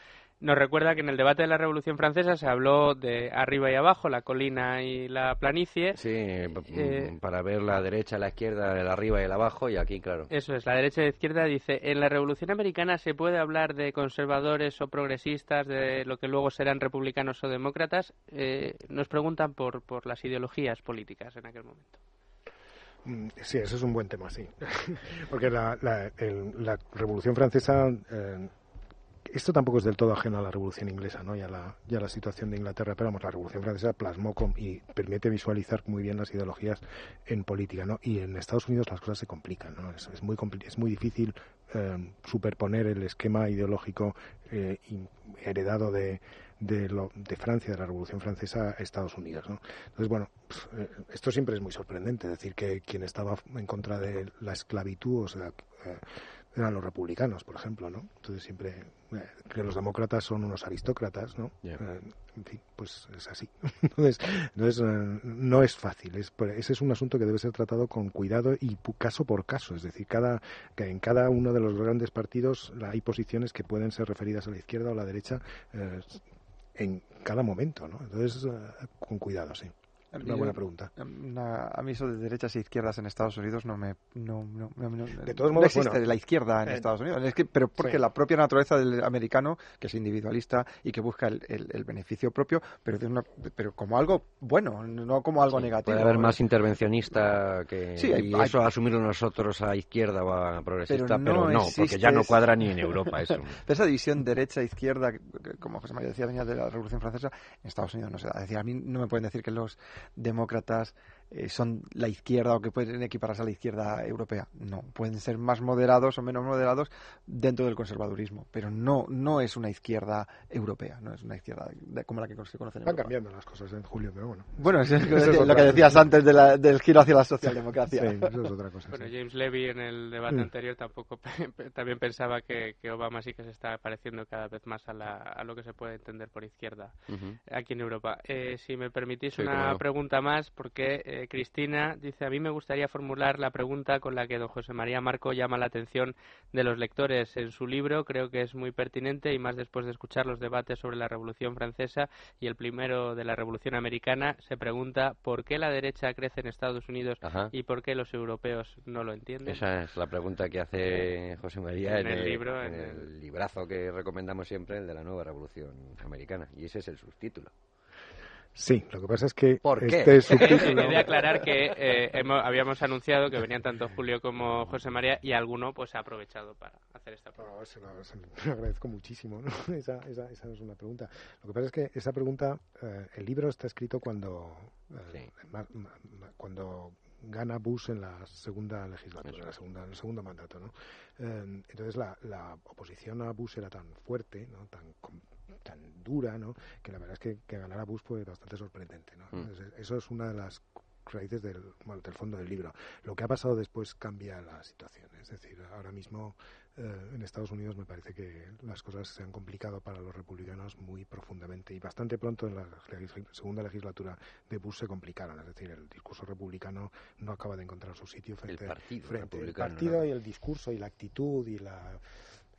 nos recuerda que en el debate de la Revolución Francesa se habló de arriba y abajo, la colina y la planicie. Sí, Eh, para ver la derecha, la izquierda, el arriba y el abajo, y aquí, claro. Eso es, la derecha y la izquierda dice, en la Revolución Americana se puede hablar de conservadores o progresistas, de lo que luego serán republicanos o demócratas. Eh, nos preguntan por, por las ideologías políticas en aquel momento. Mm, Sí, eso es un buen tema, sí. Porque la, la, el- la Revolución Francesa, eh, esto tampoco es del todo ajeno a la Revolución Inglesa ¿no? y, a la, situación de Inglaterra, pero vamos, la Revolución Francesa plasmó con- y permite visualizar muy bien las ideologías en política. ¿no? Y en Estados Unidos las cosas se complican. ¿no? Es, es muy, es muy difícil eh, superponer el esquema ideológico eh, heredado de, de, lo- de Francia, de la Revolución Francesa, a Estados Unidos. ¿no? Entonces, bueno, pues, eh, esto siempre es muy sorprendente, decir que quien estaba en contra de la esclavitud, o sea, eh, eran los republicanos, por ejemplo, ¿no? Entonces siempre eh, que los demócratas son unos aristócratas, ¿no? Eh, en fin, pues es así. Entonces, entonces eh, no es fácil. Es, ese es un asunto que debe ser tratado con cuidado y caso por caso. Es decir, cada que en cada uno de los grandes partidos hay posiciones que pueden ser referidas a la izquierda o a la derecha eh, en cada momento, ¿no? Entonces, con cuidado, sí. Una buena pregunta. Una- a mí eso de derechas e izquierdas en Estados Unidos no me no, no, no- De todos modos, existe bueno, la izquierda en eh, Estados Unidos es que pero porque sí. la propia naturaleza del americano que es individualista y que busca el, el- el beneficio propio pero de una pero como algo bueno no como algo Sí, negativo Puede haber más intervencionista que Sí, hay- y hay- eso asumirlo nosotros a izquierda o a progresista, Pero pero no no, porque ya no cuadra ni en Europa eso. Pero esa división derecha-izquierda, que, como José María decía, venía de la Revolución Francesa, en Estados Unidos no se da. Es decir, a mí no me pueden decir que los demócratas eh, son la izquierda o que pueden equipararse a la izquierda europea. No, pueden ser más moderados o menos moderados dentro del conservadurismo, pero no no es una izquierda europea, no es una izquierda de- como la que se conoce en Europa. cambiando las cosas en Julio, pero bueno. Bueno, es, es Eso es lo que decías antes de la- del giro hacia la socialdemocracia. Sí, eso es otra cosa. Bueno, sí. James Levy en el debate anterior tampoco también pensaba que, que Obama sí que se está pareciendo cada vez más a, la- a lo que se puede entender por izquierda aquí en Europa. Eh, si me permitís Sí, una pregunta más, porque eh, Cristina dice, a mí me gustaría formular la pregunta con la que don José María Marco llama la atención de los lectores en su libro. Creo que es muy pertinente y más después de escuchar los debates sobre la Revolución Francesa y el primero de la Revolución Americana, se pregunta por qué la derecha crece en Estados Unidos Ajá. y por qué los europeos no lo entienden. Esa es la pregunta que hace José María En en, el libro, en en el el- librazo que recomendamos siempre, el de la nueva revolución americana. Y ese es el subtítulo. Sí, lo que pasa es que ¿Por qué? este He subtítulo... de aclarar que eh, hemos- habíamos anunciado que venían tanto Julio como José María y alguno pues ha aprovechado para hacer esta pregunta. No, se lo, se lo agradezco muchísimo. ¿no? Esa, esa, esa no es una pregunta. Lo que pasa es que esa pregunta, eh, el libro está escrito cuando, eh, ma- ma- ma- cuando gana Bush en la segunda legislatura, en la segunda, en el segundo mandato. ¿no? Eh, entonces la, la oposición a Bush era tan fuerte, ¿no? tan, tan dura, ¿no? que la verdad es que, que ganar a Bush fue bastante sorprendente. ¿no? Mm. Entonces, eso es una de las raíces del, bueno, del fondo del libro. Lo que ha pasado después cambia la situación. Es decir, ahora mismo eh, en Estados Unidos me parece que las cosas se han complicado para los republicanos muy profundamente y bastante pronto en la segunda legislatura de Bush se complicaron. Es decir, el discurso republicano no acaba de encontrar su sitio frente, partido frente al republicano, partido ¿no? y el discurso y la actitud y la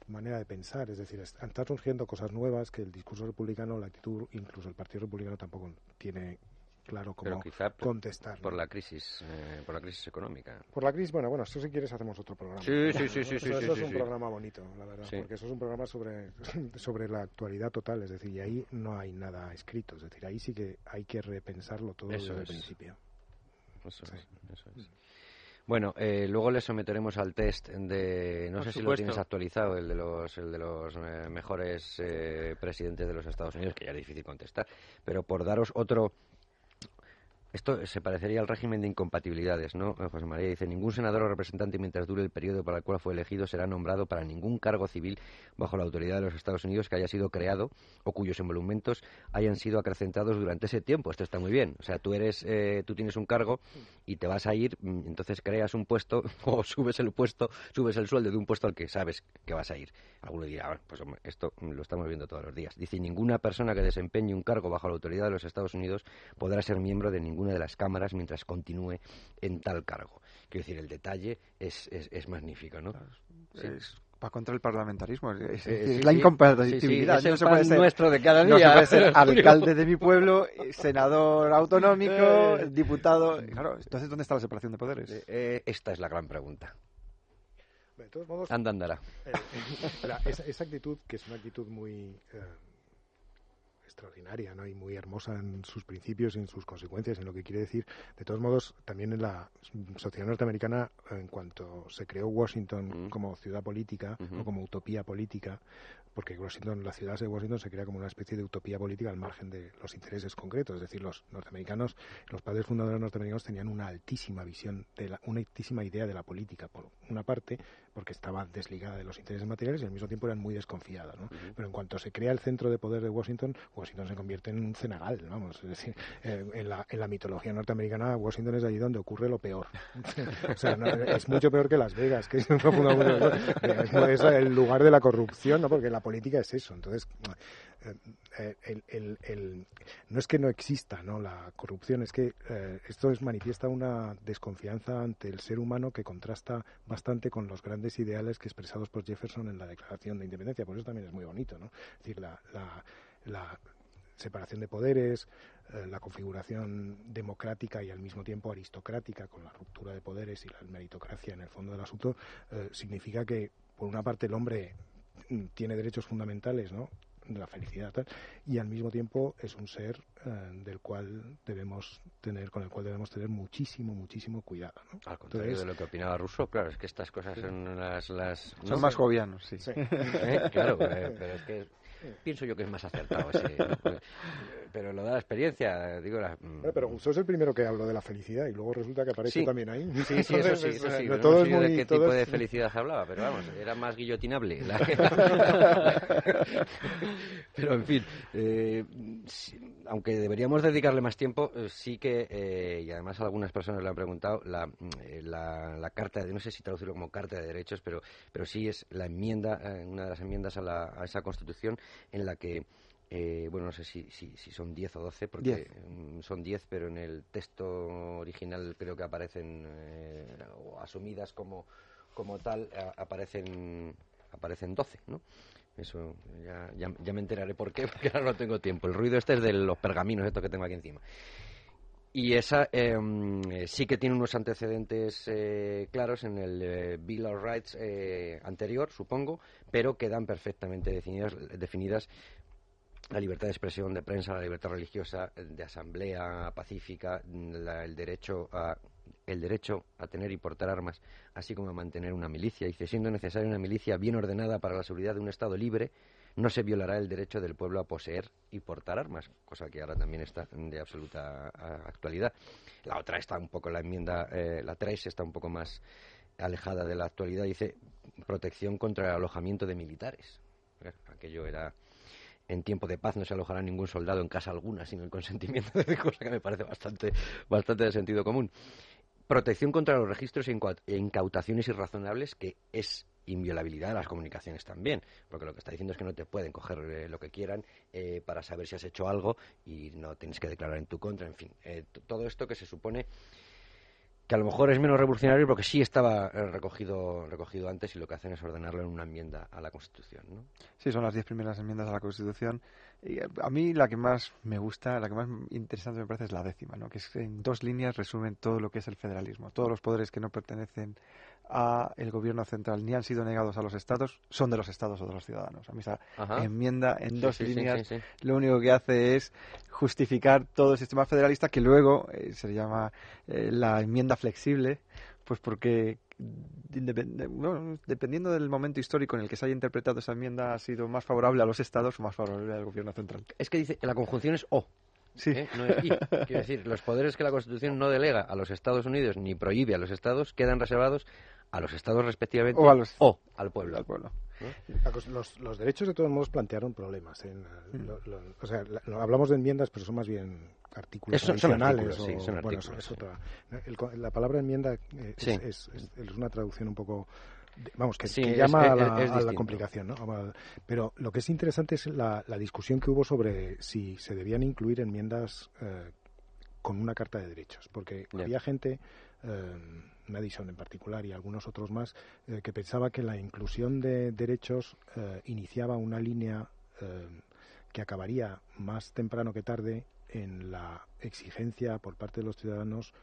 manera de pensar. Es decir, es- están surgiendo cosas nuevas que el discurso republicano, la actitud, incluso el partido republicano tampoco tiene claro cómo contestar. por la crisis, eh, por la crisis económica. Por la crisis, bueno, bueno, esto si quieres hacemos otro programa. Sí, sí, sí, sí, Eso- sí, eso sí, es sí, un programa bonito, la verdad, porque eso es un programa sobre, sobre la actualidad total, es decir, y ahí no hay nada escrito, es decir, ahí sí que hay que repensarlo todo Eso desde el principio. Eso es, eso es. Bueno, eh, luego le someteremos al test de, no Por sé si lo tienes actualizado, el de los, el de los eh, mejores eh, presidentes de los Estados Unidos, que ya es difícil contestar, pero por daros otro... Esto se parecería al régimen de incompatibilidades, ¿no? Eh, José María dice, ningún senador o representante mientras dure el periodo para el cual fue elegido será nombrado para ningún cargo civil bajo la autoridad de los Estados Unidos que haya sido creado o cuyos emolumentos hayan sido acrecentados durante ese tiempo. Esto está muy bien. O sea, tú eres, eh, tú tienes un cargo y te vas a ir, mm, entonces creas un puesto o subes el puesto, subes el sueldo de un puesto al que sabes que vas a ir. Alguno dirá, "Ah, pues esto lo estamos viendo todos los días. Dice, ninguna persona que desempeñe un cargo bajo la autoridad de los Estados Unidos podrá ser miembro de ninguna de las cámaras mientras continúe en tal cargo. Quiero decir, el detalle es, es, es magnífico, ¿no? Sí. Es va contra el parlamentarismo. Es, es Eh, decir, sí, la incompatibilidad. Sí, sí, es no se puede ser, nuestro de cada no se día. puede ser alcalde de mi pueblo, eh, senador autonómico, Eh. diputado. Claro, entonces, ¿dónde está la separación de poderes? Eh, eh, esta es la gran pregunta. De todos modos, Anda, andará. eh, la- esa, esa actitud, que es una actitud muy eh, extraordinaria ¿no? y muy hermosa en sus principios y en sus consecuencias, en lo que quiere decir, de todos modos, también en la sociedad norteamericana, en cuanto se creó Washington Mm. como ciudad política o como utopía política, porque Washington, la ciudad de Washington se crea como una especie de utopía política al margen de los intereses concretos, es decir, los norteamericanos, los padres fundadores norteamericanos tenían una altísima visión, de la, una altísima idea de la política, por una parte, porque estaba desligada de los intereses materiales y al mismo tiempo eran muy desconfiadas. ¿no? Pero en cuanto se crea el centro de poder de Washington, Washington se convierte en un cenagal, vamos, es decir, eh, en, la, en la mitología norteamericana, Washington es allí donde ocurre lo peor. o sea, es mucho peor que Las Vegas, que es, es el lugar de la corrupción, ¿no? porque la política es eso. Entonces, eh, eh, no es que no exista la corrupción, es que esto es, manifiesta una desconfianza ante el ser humano que contrasta bastante con los grandes ideales que expresados por Jefferson en la Declaración de Independencia. Por eso también es muy bonito, ¿no? Es decir, la separación de poderes, eh, la configuración democrática y al mismo tiempo aristocrática con la ruptura de poderes y la meritocracia en el fondo del asunto, eh, significa que, por una parte, el hombre mm, tiene derechos fundamentales, ¿no? de la felicidad tal, y al mismo tiempo es un ser eh, del cual debemos tener con el cual debemos tener muchísimo muchísimo cuidado ¿no? Al contrario Entonces, de lo que opinaba Rousseau, claro, es que estas cosas son las... las Son más jovianos, sí. Sí. ¿Eh? Claro, eh, pero es que pienso yo que es más acertado ese, eh, Pero lo da la experiencia, digo... La, mm, Eh, pero Rousseau es el primero que habló de la felicidad y luego resulta que aparece Sí. también ahí. Sí, sí, eso sí, eso o sea, sí. no no todo sé es de qué todo tipo es- de felicidad hablaba, pero vamos, era más guillotinable. la- pero en fin, eh, aunque deberíamos dedicarle más tiempo, eh, sí que, eh, y además algunas personas le han preguntado, la, eh, la, la carta, de, no sé si traducirlo como carta de derechos, pero, pero sí es la enmienda, eh, una de las enmiendas a, la, a esa constitución en la que eh, bueno, no sé si, si, si son 10 o 12, porque Diez. mm, son 10, pero en el texto original creo que aparecen, eh, o asumidas como, como tal, a- aparecen, aparecen 12, ¿no? Eso ya, ya, ya me enteraré por qué, porque ahora no tengo tiempo. El ruido este es de los pergaminos estos que tengo aquí encima. Y esa eh, mm, sí que tiene unos antecedentes eh, claros en el eh, Bill of Rights eh, anterior, supongo, pero quedan perfectamente definidas, definidas la libertad de expresión, de prensa, la libertad religiosa, de asamblea pacífica, la- el derecho a el derecho a tener y portar armas, así como a mantener una milicia. Dice, siendo necesaria una milicia bien ordenada para la seguridad de un Estado libre, no se violará el derecho del pueblo a poseer y portar armas, cosa que ahora también está de absoluta actualidad. La otra está un poco, la enmienda, eh, la 3 está un poco más alejada de la actualidad, dice protección contra el alojamiento de militares. Aquello era en tiempo de paz no se alojará ningún soldado en casa alguna sin el consentimiento de cosa que me parece bastante, bastante de sentido común. Protección contra los registros e incau- incautaciones irrazonables, que es inviolabilidad de las comunicaciones también, porque lo que está diciendo es que no te pueden coger eh, lo que quieran eh, para saber si has hecho algo y no tienes que declarar en tu contra, en fin, eh, todo esto que se supone que a lo mejor es menos revolucionario porque sí estaba eh, recogido recogido antes y lo que hacen es ordenarlo en una enmienda a la Constitución, ¿no? Sí, son las diez primeras enmiendas a la Constitución. Eh, a mí la que más me gusta, la que más interesante me parece es la décima, ¿no? que es en dos líneas resumen todo lo que es el federalismo. Todos los poderes que no pertenecen a el gobierno central ni han sido negados a los estados son de los estados o de los ciudadanos. A mí esa Ajá. enmienda en Sí, dos sí, líneas sí. lo único que hace es justificar todo el sistema federalista que luego eh, se llama eh, la enmienda flexible Pues porque dependiendo del momento histórico en el que se haya interpretado esa enmienda, ha sido más favorable a los estados o más favorable al gobierno central. Es que dice, la conjunción es O. Sí. ¿eh? No es I. Quiero decir, los poderes que la Constitución no delega a los Estados Unidos ni prohíbe a los estados quedan reservados a los estados respectivamente o, a los... o al pueblo. Al pueblo. Los, los, derechos de todos modos plantearon problemas. En, mm. o sea, hablamos de enmiendas, pero son más bien artículos adicionales. Son o, bueno, es otra. la palabra enmienda eh, es, es, una traducción un poco vamos, que, llama a la, complicación, ¿no? Pero lo que es interesante es la, discusión que hubo sobre si se debían incluir enmiendas eh, con una carta de derechos, porque había gente, eh, Madison en particular y algunos otros más, eh, que pensaba que la inclusión de derechos eh, iniciaba una línea que acabaría más temprano que tarde en la exigencia por parte de los ciudadanos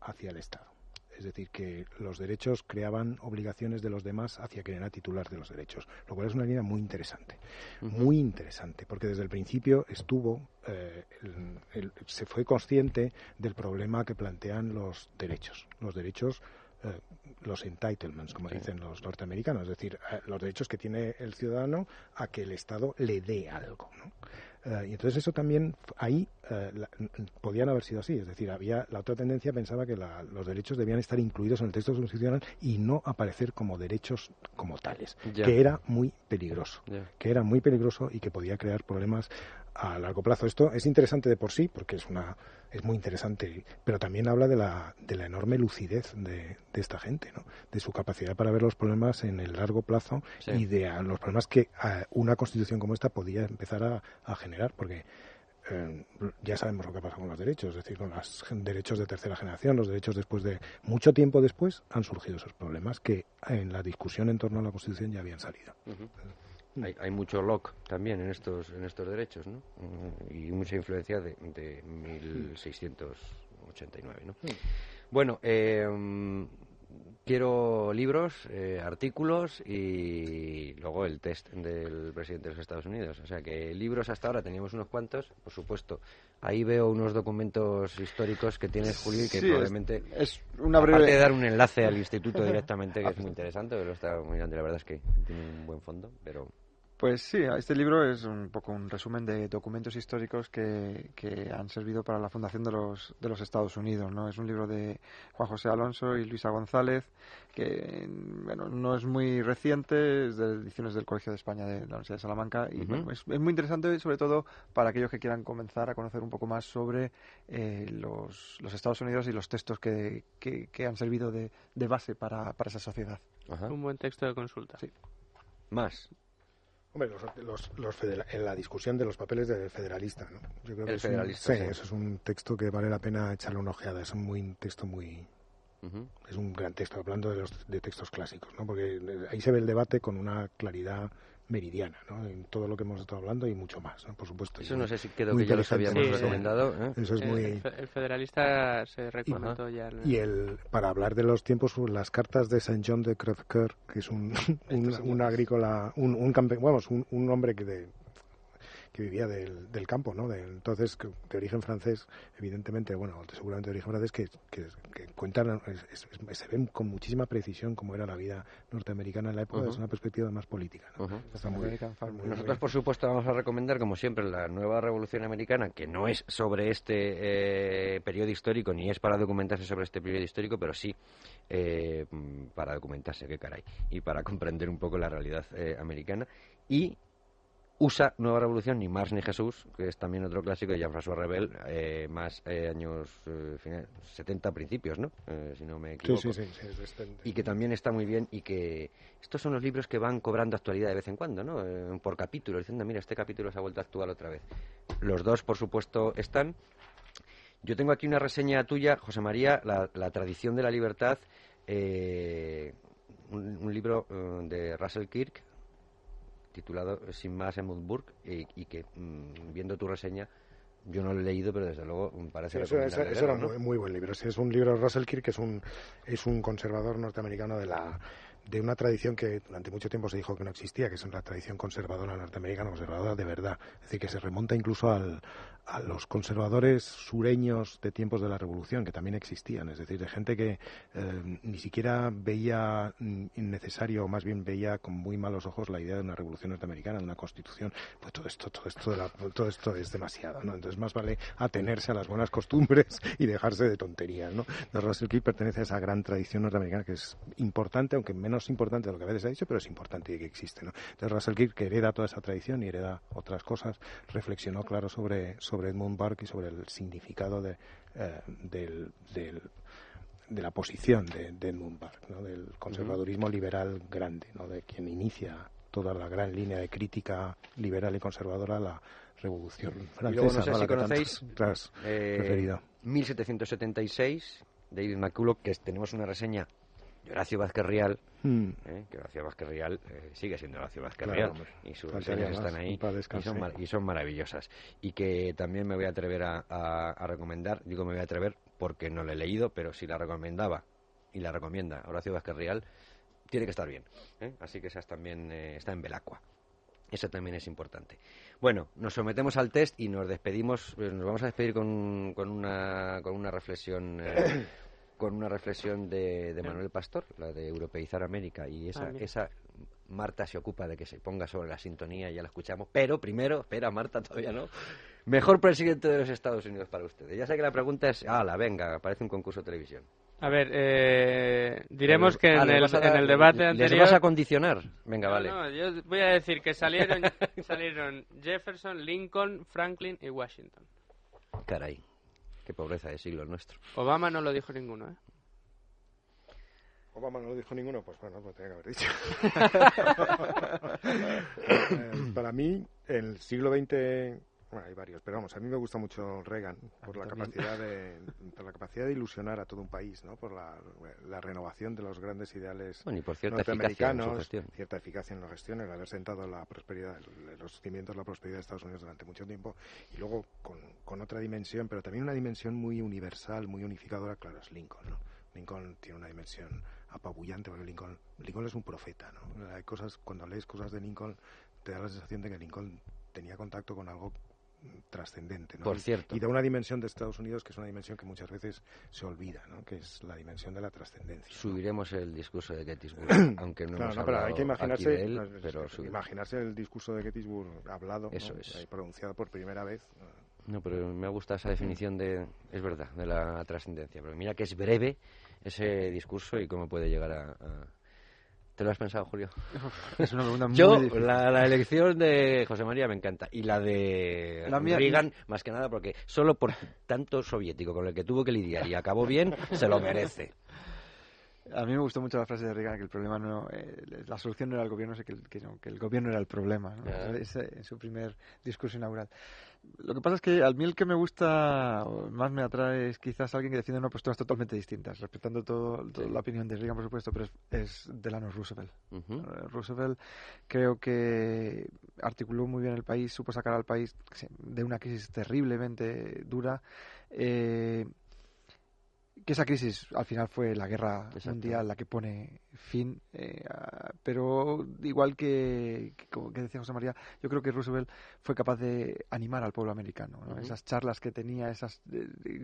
hacia el Estado. Es decir, que los derechos creaban obligaciones de los demás hacia quien era titular de los derechos, lo cual es una línea muy interesante, muy interesante, porque desde el principio estuvo, eh, se fue consciente del problema que plantean los derechos. Los derechos eh, los entitlements, como dicen los norteamericanos, es decir, eh, los derechos que tiene el ciudadano a que el Estado le dé algo. ¿no? Eh, y entonces eso también ahí eh, podían haber sido así, es decir, había la otra tendencia pensaba que los derechos debían estar incluidos en el texto constitucional y no aparecer como derechos como tales, que era muy peligroso, que era muy peligroso y que podía crear problemas a largo plazo. Esto es interesante de por sí porque es una es muy interesante, pero también habla de la, de la enorme lucidez de, de esta gente, ¿no? de su capacidad para ver los problemas en el largo plazo y de los problemas que una constitución como esta podía empezar a, a generar, porque eh, ya sabemos lo que pasa con los derechos, es decir, con los derechos de tercera generación, los derechos después de mucho tiempo después han surgido esos problemas que en la discusión en torno a la Constitución ya habían salido. Hay, hay, mucho lock también en estos en estos derechos, ¿no? Y mucha influencia de, de 1689, ¿no? Bueno, eh, quiero libros, eh, artículos y luego el test del presidente de los Estados Unidos. O sea que libros hasta ahora teníamos unos cuantos, por supuesto. Ahí veo unos documentos históricos que tienes, Julio, y que probablemente... Es, una breve... Aparte de dar un enlace al instituto directamente, que es muy interesante, pero está muy grande, la verdad es que tiene un buen fondo, pero... Pues sí, este libro es un poco un resumen de documentos históricos que, que, han servido para la fundación de los, de los Estados Unidos. ¿no? Es un libro de Juan José Alonso y Luisa González, que bueno, no es muy reciente, es de ediciones del Colegio de España de la Universidad de Salamanca. Y es, muy interesante, sobre todo para aquellos que quieran comenzar a conocer un poco más sobre eh, los, los, Estados Unidos y los textos que, que, han servido de, de base para, para esa sociedad. Un buen texto de consulta. Sí. Más. Hombre, los, los, en la discusión de los papeles del federalista, ¿no? Yo creo el que federalista. sí, eso es un texto que vale la pena echarle una ojeada. Es un, muy, texto muy. Es un gran texto, hablando de, los, de textos clásicos, ¿no? Porque ahí se ve el debate con una claridad meridiana, ¿no? En todo lo que hemos estado hablando y mucho más, ¿no? Por supuesto. Eso no sé si quedó que ya los habíamos recomendado. ¿eh? Eso es muy... El, federalista se recomendó ya. Y el, para hablar de los tiempos, las cartas de Saint John de Crèvecoeur, que es un, un, agrícola, un, un, vamos, un, un hombre que de que vivía del, del campo, ¿no? De, entonces, de origen francés, evidentemente, bueno, seguramente de origen francés, que, que, cuentan, se ven con muchísima precisión cómo era la vida norteamericana en la época, desde una perspectiva más política. ¿no? Nosotros, por supuesto, vamos a recomendar, como siempre, la nueva Revolución Americana, que no es sobre este eh, periodo histórico, ni es para documentarse sobre este periodo histórico, pero sí eh, para documentarse, qué caray, y para comprender un poco la realidad eh, americana. Y USA, Nueva Revolución, ni Mars ni Jesús, que es también otro clásico de Jean-François Rebel, eh, más eh, años eh, 70 principios, ¿no? Eh, si no me equivoco. Sí, sí, sí, y que también está muy bien y que estos son los libros que van cobrando actualidad de vez en cuando, ¿no? Por capítulo, diciendo, mira, este capítulo se ha vuelto actual otra vez. Los dos, por supuesto, están. Yo tengo aquí una reseña tuya, José María, La, tradición de la libertad, un, un, libro de Russell Kirk, titulado Sin más en y, y que, mm, viendo tu reseña, yo no lo he leído, pero desde luego parece sí, eso, era un muy, buen libro. es un libro de Russell Kirk, que es un, es un conservador norteamericano de la, de una tradición que durante mucho tiempo se dijo que no existía, que es una tradición conservadora norteamericana, conservadora de verdad. Es decir, que se remonta incluso al, a los conservadores sureños de tiempos de la Revolución, que también existían, es decir, de gente que eh, ni siquiera veía innecesario, o más bien veía con muy malos ojos la idea de una revolución norteamericana, de una constitución, pues todo esto, todo esto, todo esto es demasiado, ¿no? Entonces más vale atenerse a las buenas costumbres y dejarse de tonterías, ¿no? Pertenece a esa gran tradición norteamericana que es importante, aunque menos importante de lo que a veces ha dicho, pero es importante y que existe, ¿no? Entonces Russell Kirk, que hereda toda esa tradición y hereda otras cosas, reflexionó, claro, sobre sobre Edmund Burke y sobre el significado de, eh, del, de la posición de, Edmund Burke, ¿no? del conservadurismo liberal grande, ¿no? de quien inicia toda la gran línea de crítica liberal y conservadora a la Revolución Francesa. no sé si conocéis, 1776, eh, David McCulloch, que tenemos una reseña Horacio Vázquez Real, Hmm. ¿eh? que Horacio Vázquez Real eh, sigue siendo Horacio Vázquez Real y sus reseñas están ahí y son, maravillosas y que también me voy a atrever a, recomendar digo me voy a atrever porque no la he leído pero si la recomendaba y la recomienda Horacio Vázquez Real tiene que estar bien ¿eh? así que esa también está en Belacqua eso también es importante. Bueno, nos sometemos al test y nos despedimos. Nos vamos a despedir con, con, una, con una reflexión con una reflexión de, Manuel Pastor, la de europeizar América, y esa, ah, esa Marta se ocupa de que se ponga sobre la sintonía, ya la escuchamos, pero primero, espera Marta, todavía no, mejor presidente de los Estados Unidos para ustedes. Ya sé que la pregunta es, ah, la venga, parece un concurso de televisión. A ver, eh, diremos que en, el, en el debate anterior... ¿Les vas a condicionar? Venga, vale. No, yo voy a decir que salieron, salieron Jefferson, Lincoln, Franklin y Washington. Caray. Qué pobreza de siglo nuestro. Obama no lo dijo ninguno, ¿eh? Obama no lo dijo ninguno, pues bueno, pues tenía que haber dicho. Eh, para mí, el siglo XX bueno, hay varios, pero vamos, a mí me gusta mucho Reagan por la capacidad de por la capacidad de ilusionar a todo un país, ¿no? Por la, renovación de los grandes ideales bueno, y por cierta norteamericanos, cierta eficacia en la gestión, el haber sentado la prosperidad, los cimientos de la prosperidad de Estados Unidos durante mucho tiempo y luego con, con otra dimensión, pero también una dimensión muy universal, muy unificadora, claro, es Lincoln, ¿no? Lincoln tiene una dimensión apabullante porque Lincoln, Lincoln es un profeta, ¿no? Hay cosas cuando lees cosas de Lincoln te da la sensación de que Lincoln tenía contacto con algo trascendente. Por cierto. Y da una dimensión de Estados Unidos que es una dimensión que muchas veces se olvida, ¿no? que es la dimensión de la trascendencia. Subiremos el discurso de Gettysburg, aunque no claro, hemos pero hay que imaginarse, pero imaginarse el discurso de Gettysburg hablado, Eso es. Pronunciado por primera vez. No, pero me gusta esa definición de, es verdad, de la trascendencia. Pero mira que es breve ese discurso y cómo puede llegar a ¿Te lo has pensado, Julio? Es una pregunta muy Yo, La, elección de José María me encanta. Y la de Reagan, más que nada, porque solo por tanto soviético con el que tuvo que lidiar y acabó bien, se lo merece. A mí me gustó mucho la frase de Reagan que el problema no, eh, la solución no era el gobierno, sino que el, que, el gobierno era el problema. en su primer discurso inaugural. Lo que pasa es que al mí el que me gusta, más me atrae, es quizás alguien que defiende unas posturas totalmente distintas, respetando todo, la opinión de Reagan, por supuesto, pero es, es Delano Roosevelt. Uh Roosevelt creo que articuló muy bien el país, supo sacar al país de una crisis terriblemente dura. Eh, que esa crisis al final fue la guerra mundial la que pone fin, eh, pero igual que, como que decía José María, yo creo que Roosevelt fue capaz de animar al pueblo americano. Esas charlas que tenía, esas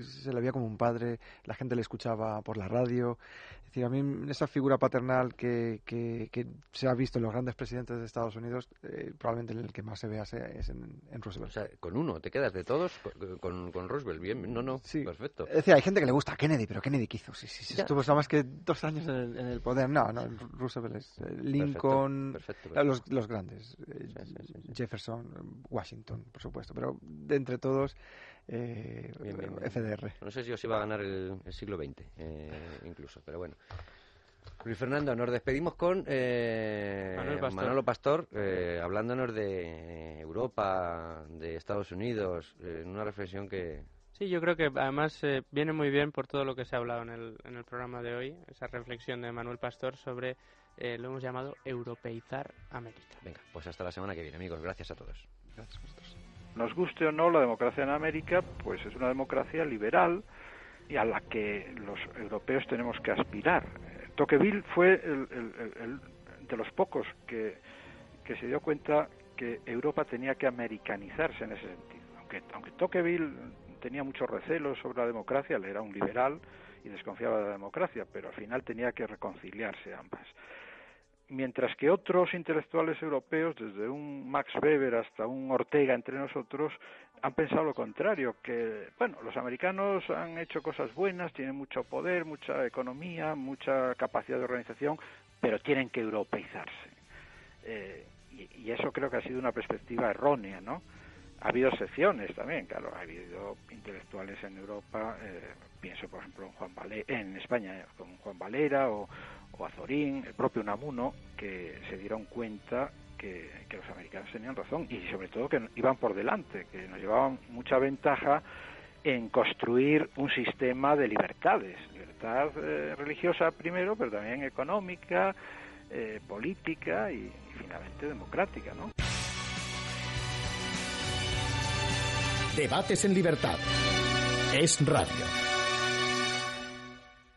se le veía como un padre, la gente le escuchaba por la radio. Es decir, a mí esa figura paternal que, que, se ha visto en los grandes presidentes de Estados Unidos, eh, probablemente el que más se vea es en, Roosevelt. O sea, con uno, ¿te quedas de todos? Con, con, Roosevelt, bien, no, no, sí. perfecto. Es decir, hay gente que le gusta a Kennedy, pero Kennedy quiso, sí, sí, estuvo nada más que dos años en el, poder. No, no, Roosevelt es eh, Lincoln, Los, los, grandes, eh, Jefferson, Washington, por supuesto, pero de entre todos, eh, FDR. No sé si os iba a ganar el, siglo XX, incluso, pero bueno. Luis Fernando, nos despedimos con Manolo Pastor, hablándonos de Europa, de Estados Unidos, en una reflexión que, Sí, yo creo que además eh, viene muy bien por todo lo que se ha hablado en el, en el programa de hoy, esa reflexión de Manuel Pastor sobre, eh, lo hemos llamado, europeizar América. Venga, pues hasta la semana que viene, amigos. Gracias a todos. Gracias, Nos guste o no, la democracia en América, pues es una democracia liberal y a la que los europeos tenemos que aspirar. Tocqueville fue el, de los pocos que, que se dio cuenta que Europa tenía que americanizarse en ese sentido. Aunque, aunque Tocqueville tenía muchos recelos sobre la democracia, él era un liberal y desconfiaba de la democracia, pero al final tenía que reconciliarse ambas mientras que otros intelectuales europeos, desde un Max Weber hasta un Ortega entre nosotros, han pensado lo contrario, que, bueno, los americanos han hecho cosas buenas, tienen mucho poder, mucha economía, mucha capacidad de organización, pero tienen que europeizarse. Eh, y, eso creo que ha sido una perspectiva errónea, ¿no? Ha habido excepciones también, claro, ha habido intelectuales en Europa, eh, pienso por ejemplo en, Juan en España, con Juan Valera o, o Azorín, el propio Namuno, que se dieron cuenta que, los americanos tenían razón y sobre todo que iban por delante, que nos llevaban mucha ventaja en construir un sistema de libertades, libertad eh, religiosa primero, pero también económica, eh, política y finalmente democrática, ¿no? Debates en libertad. Es radio.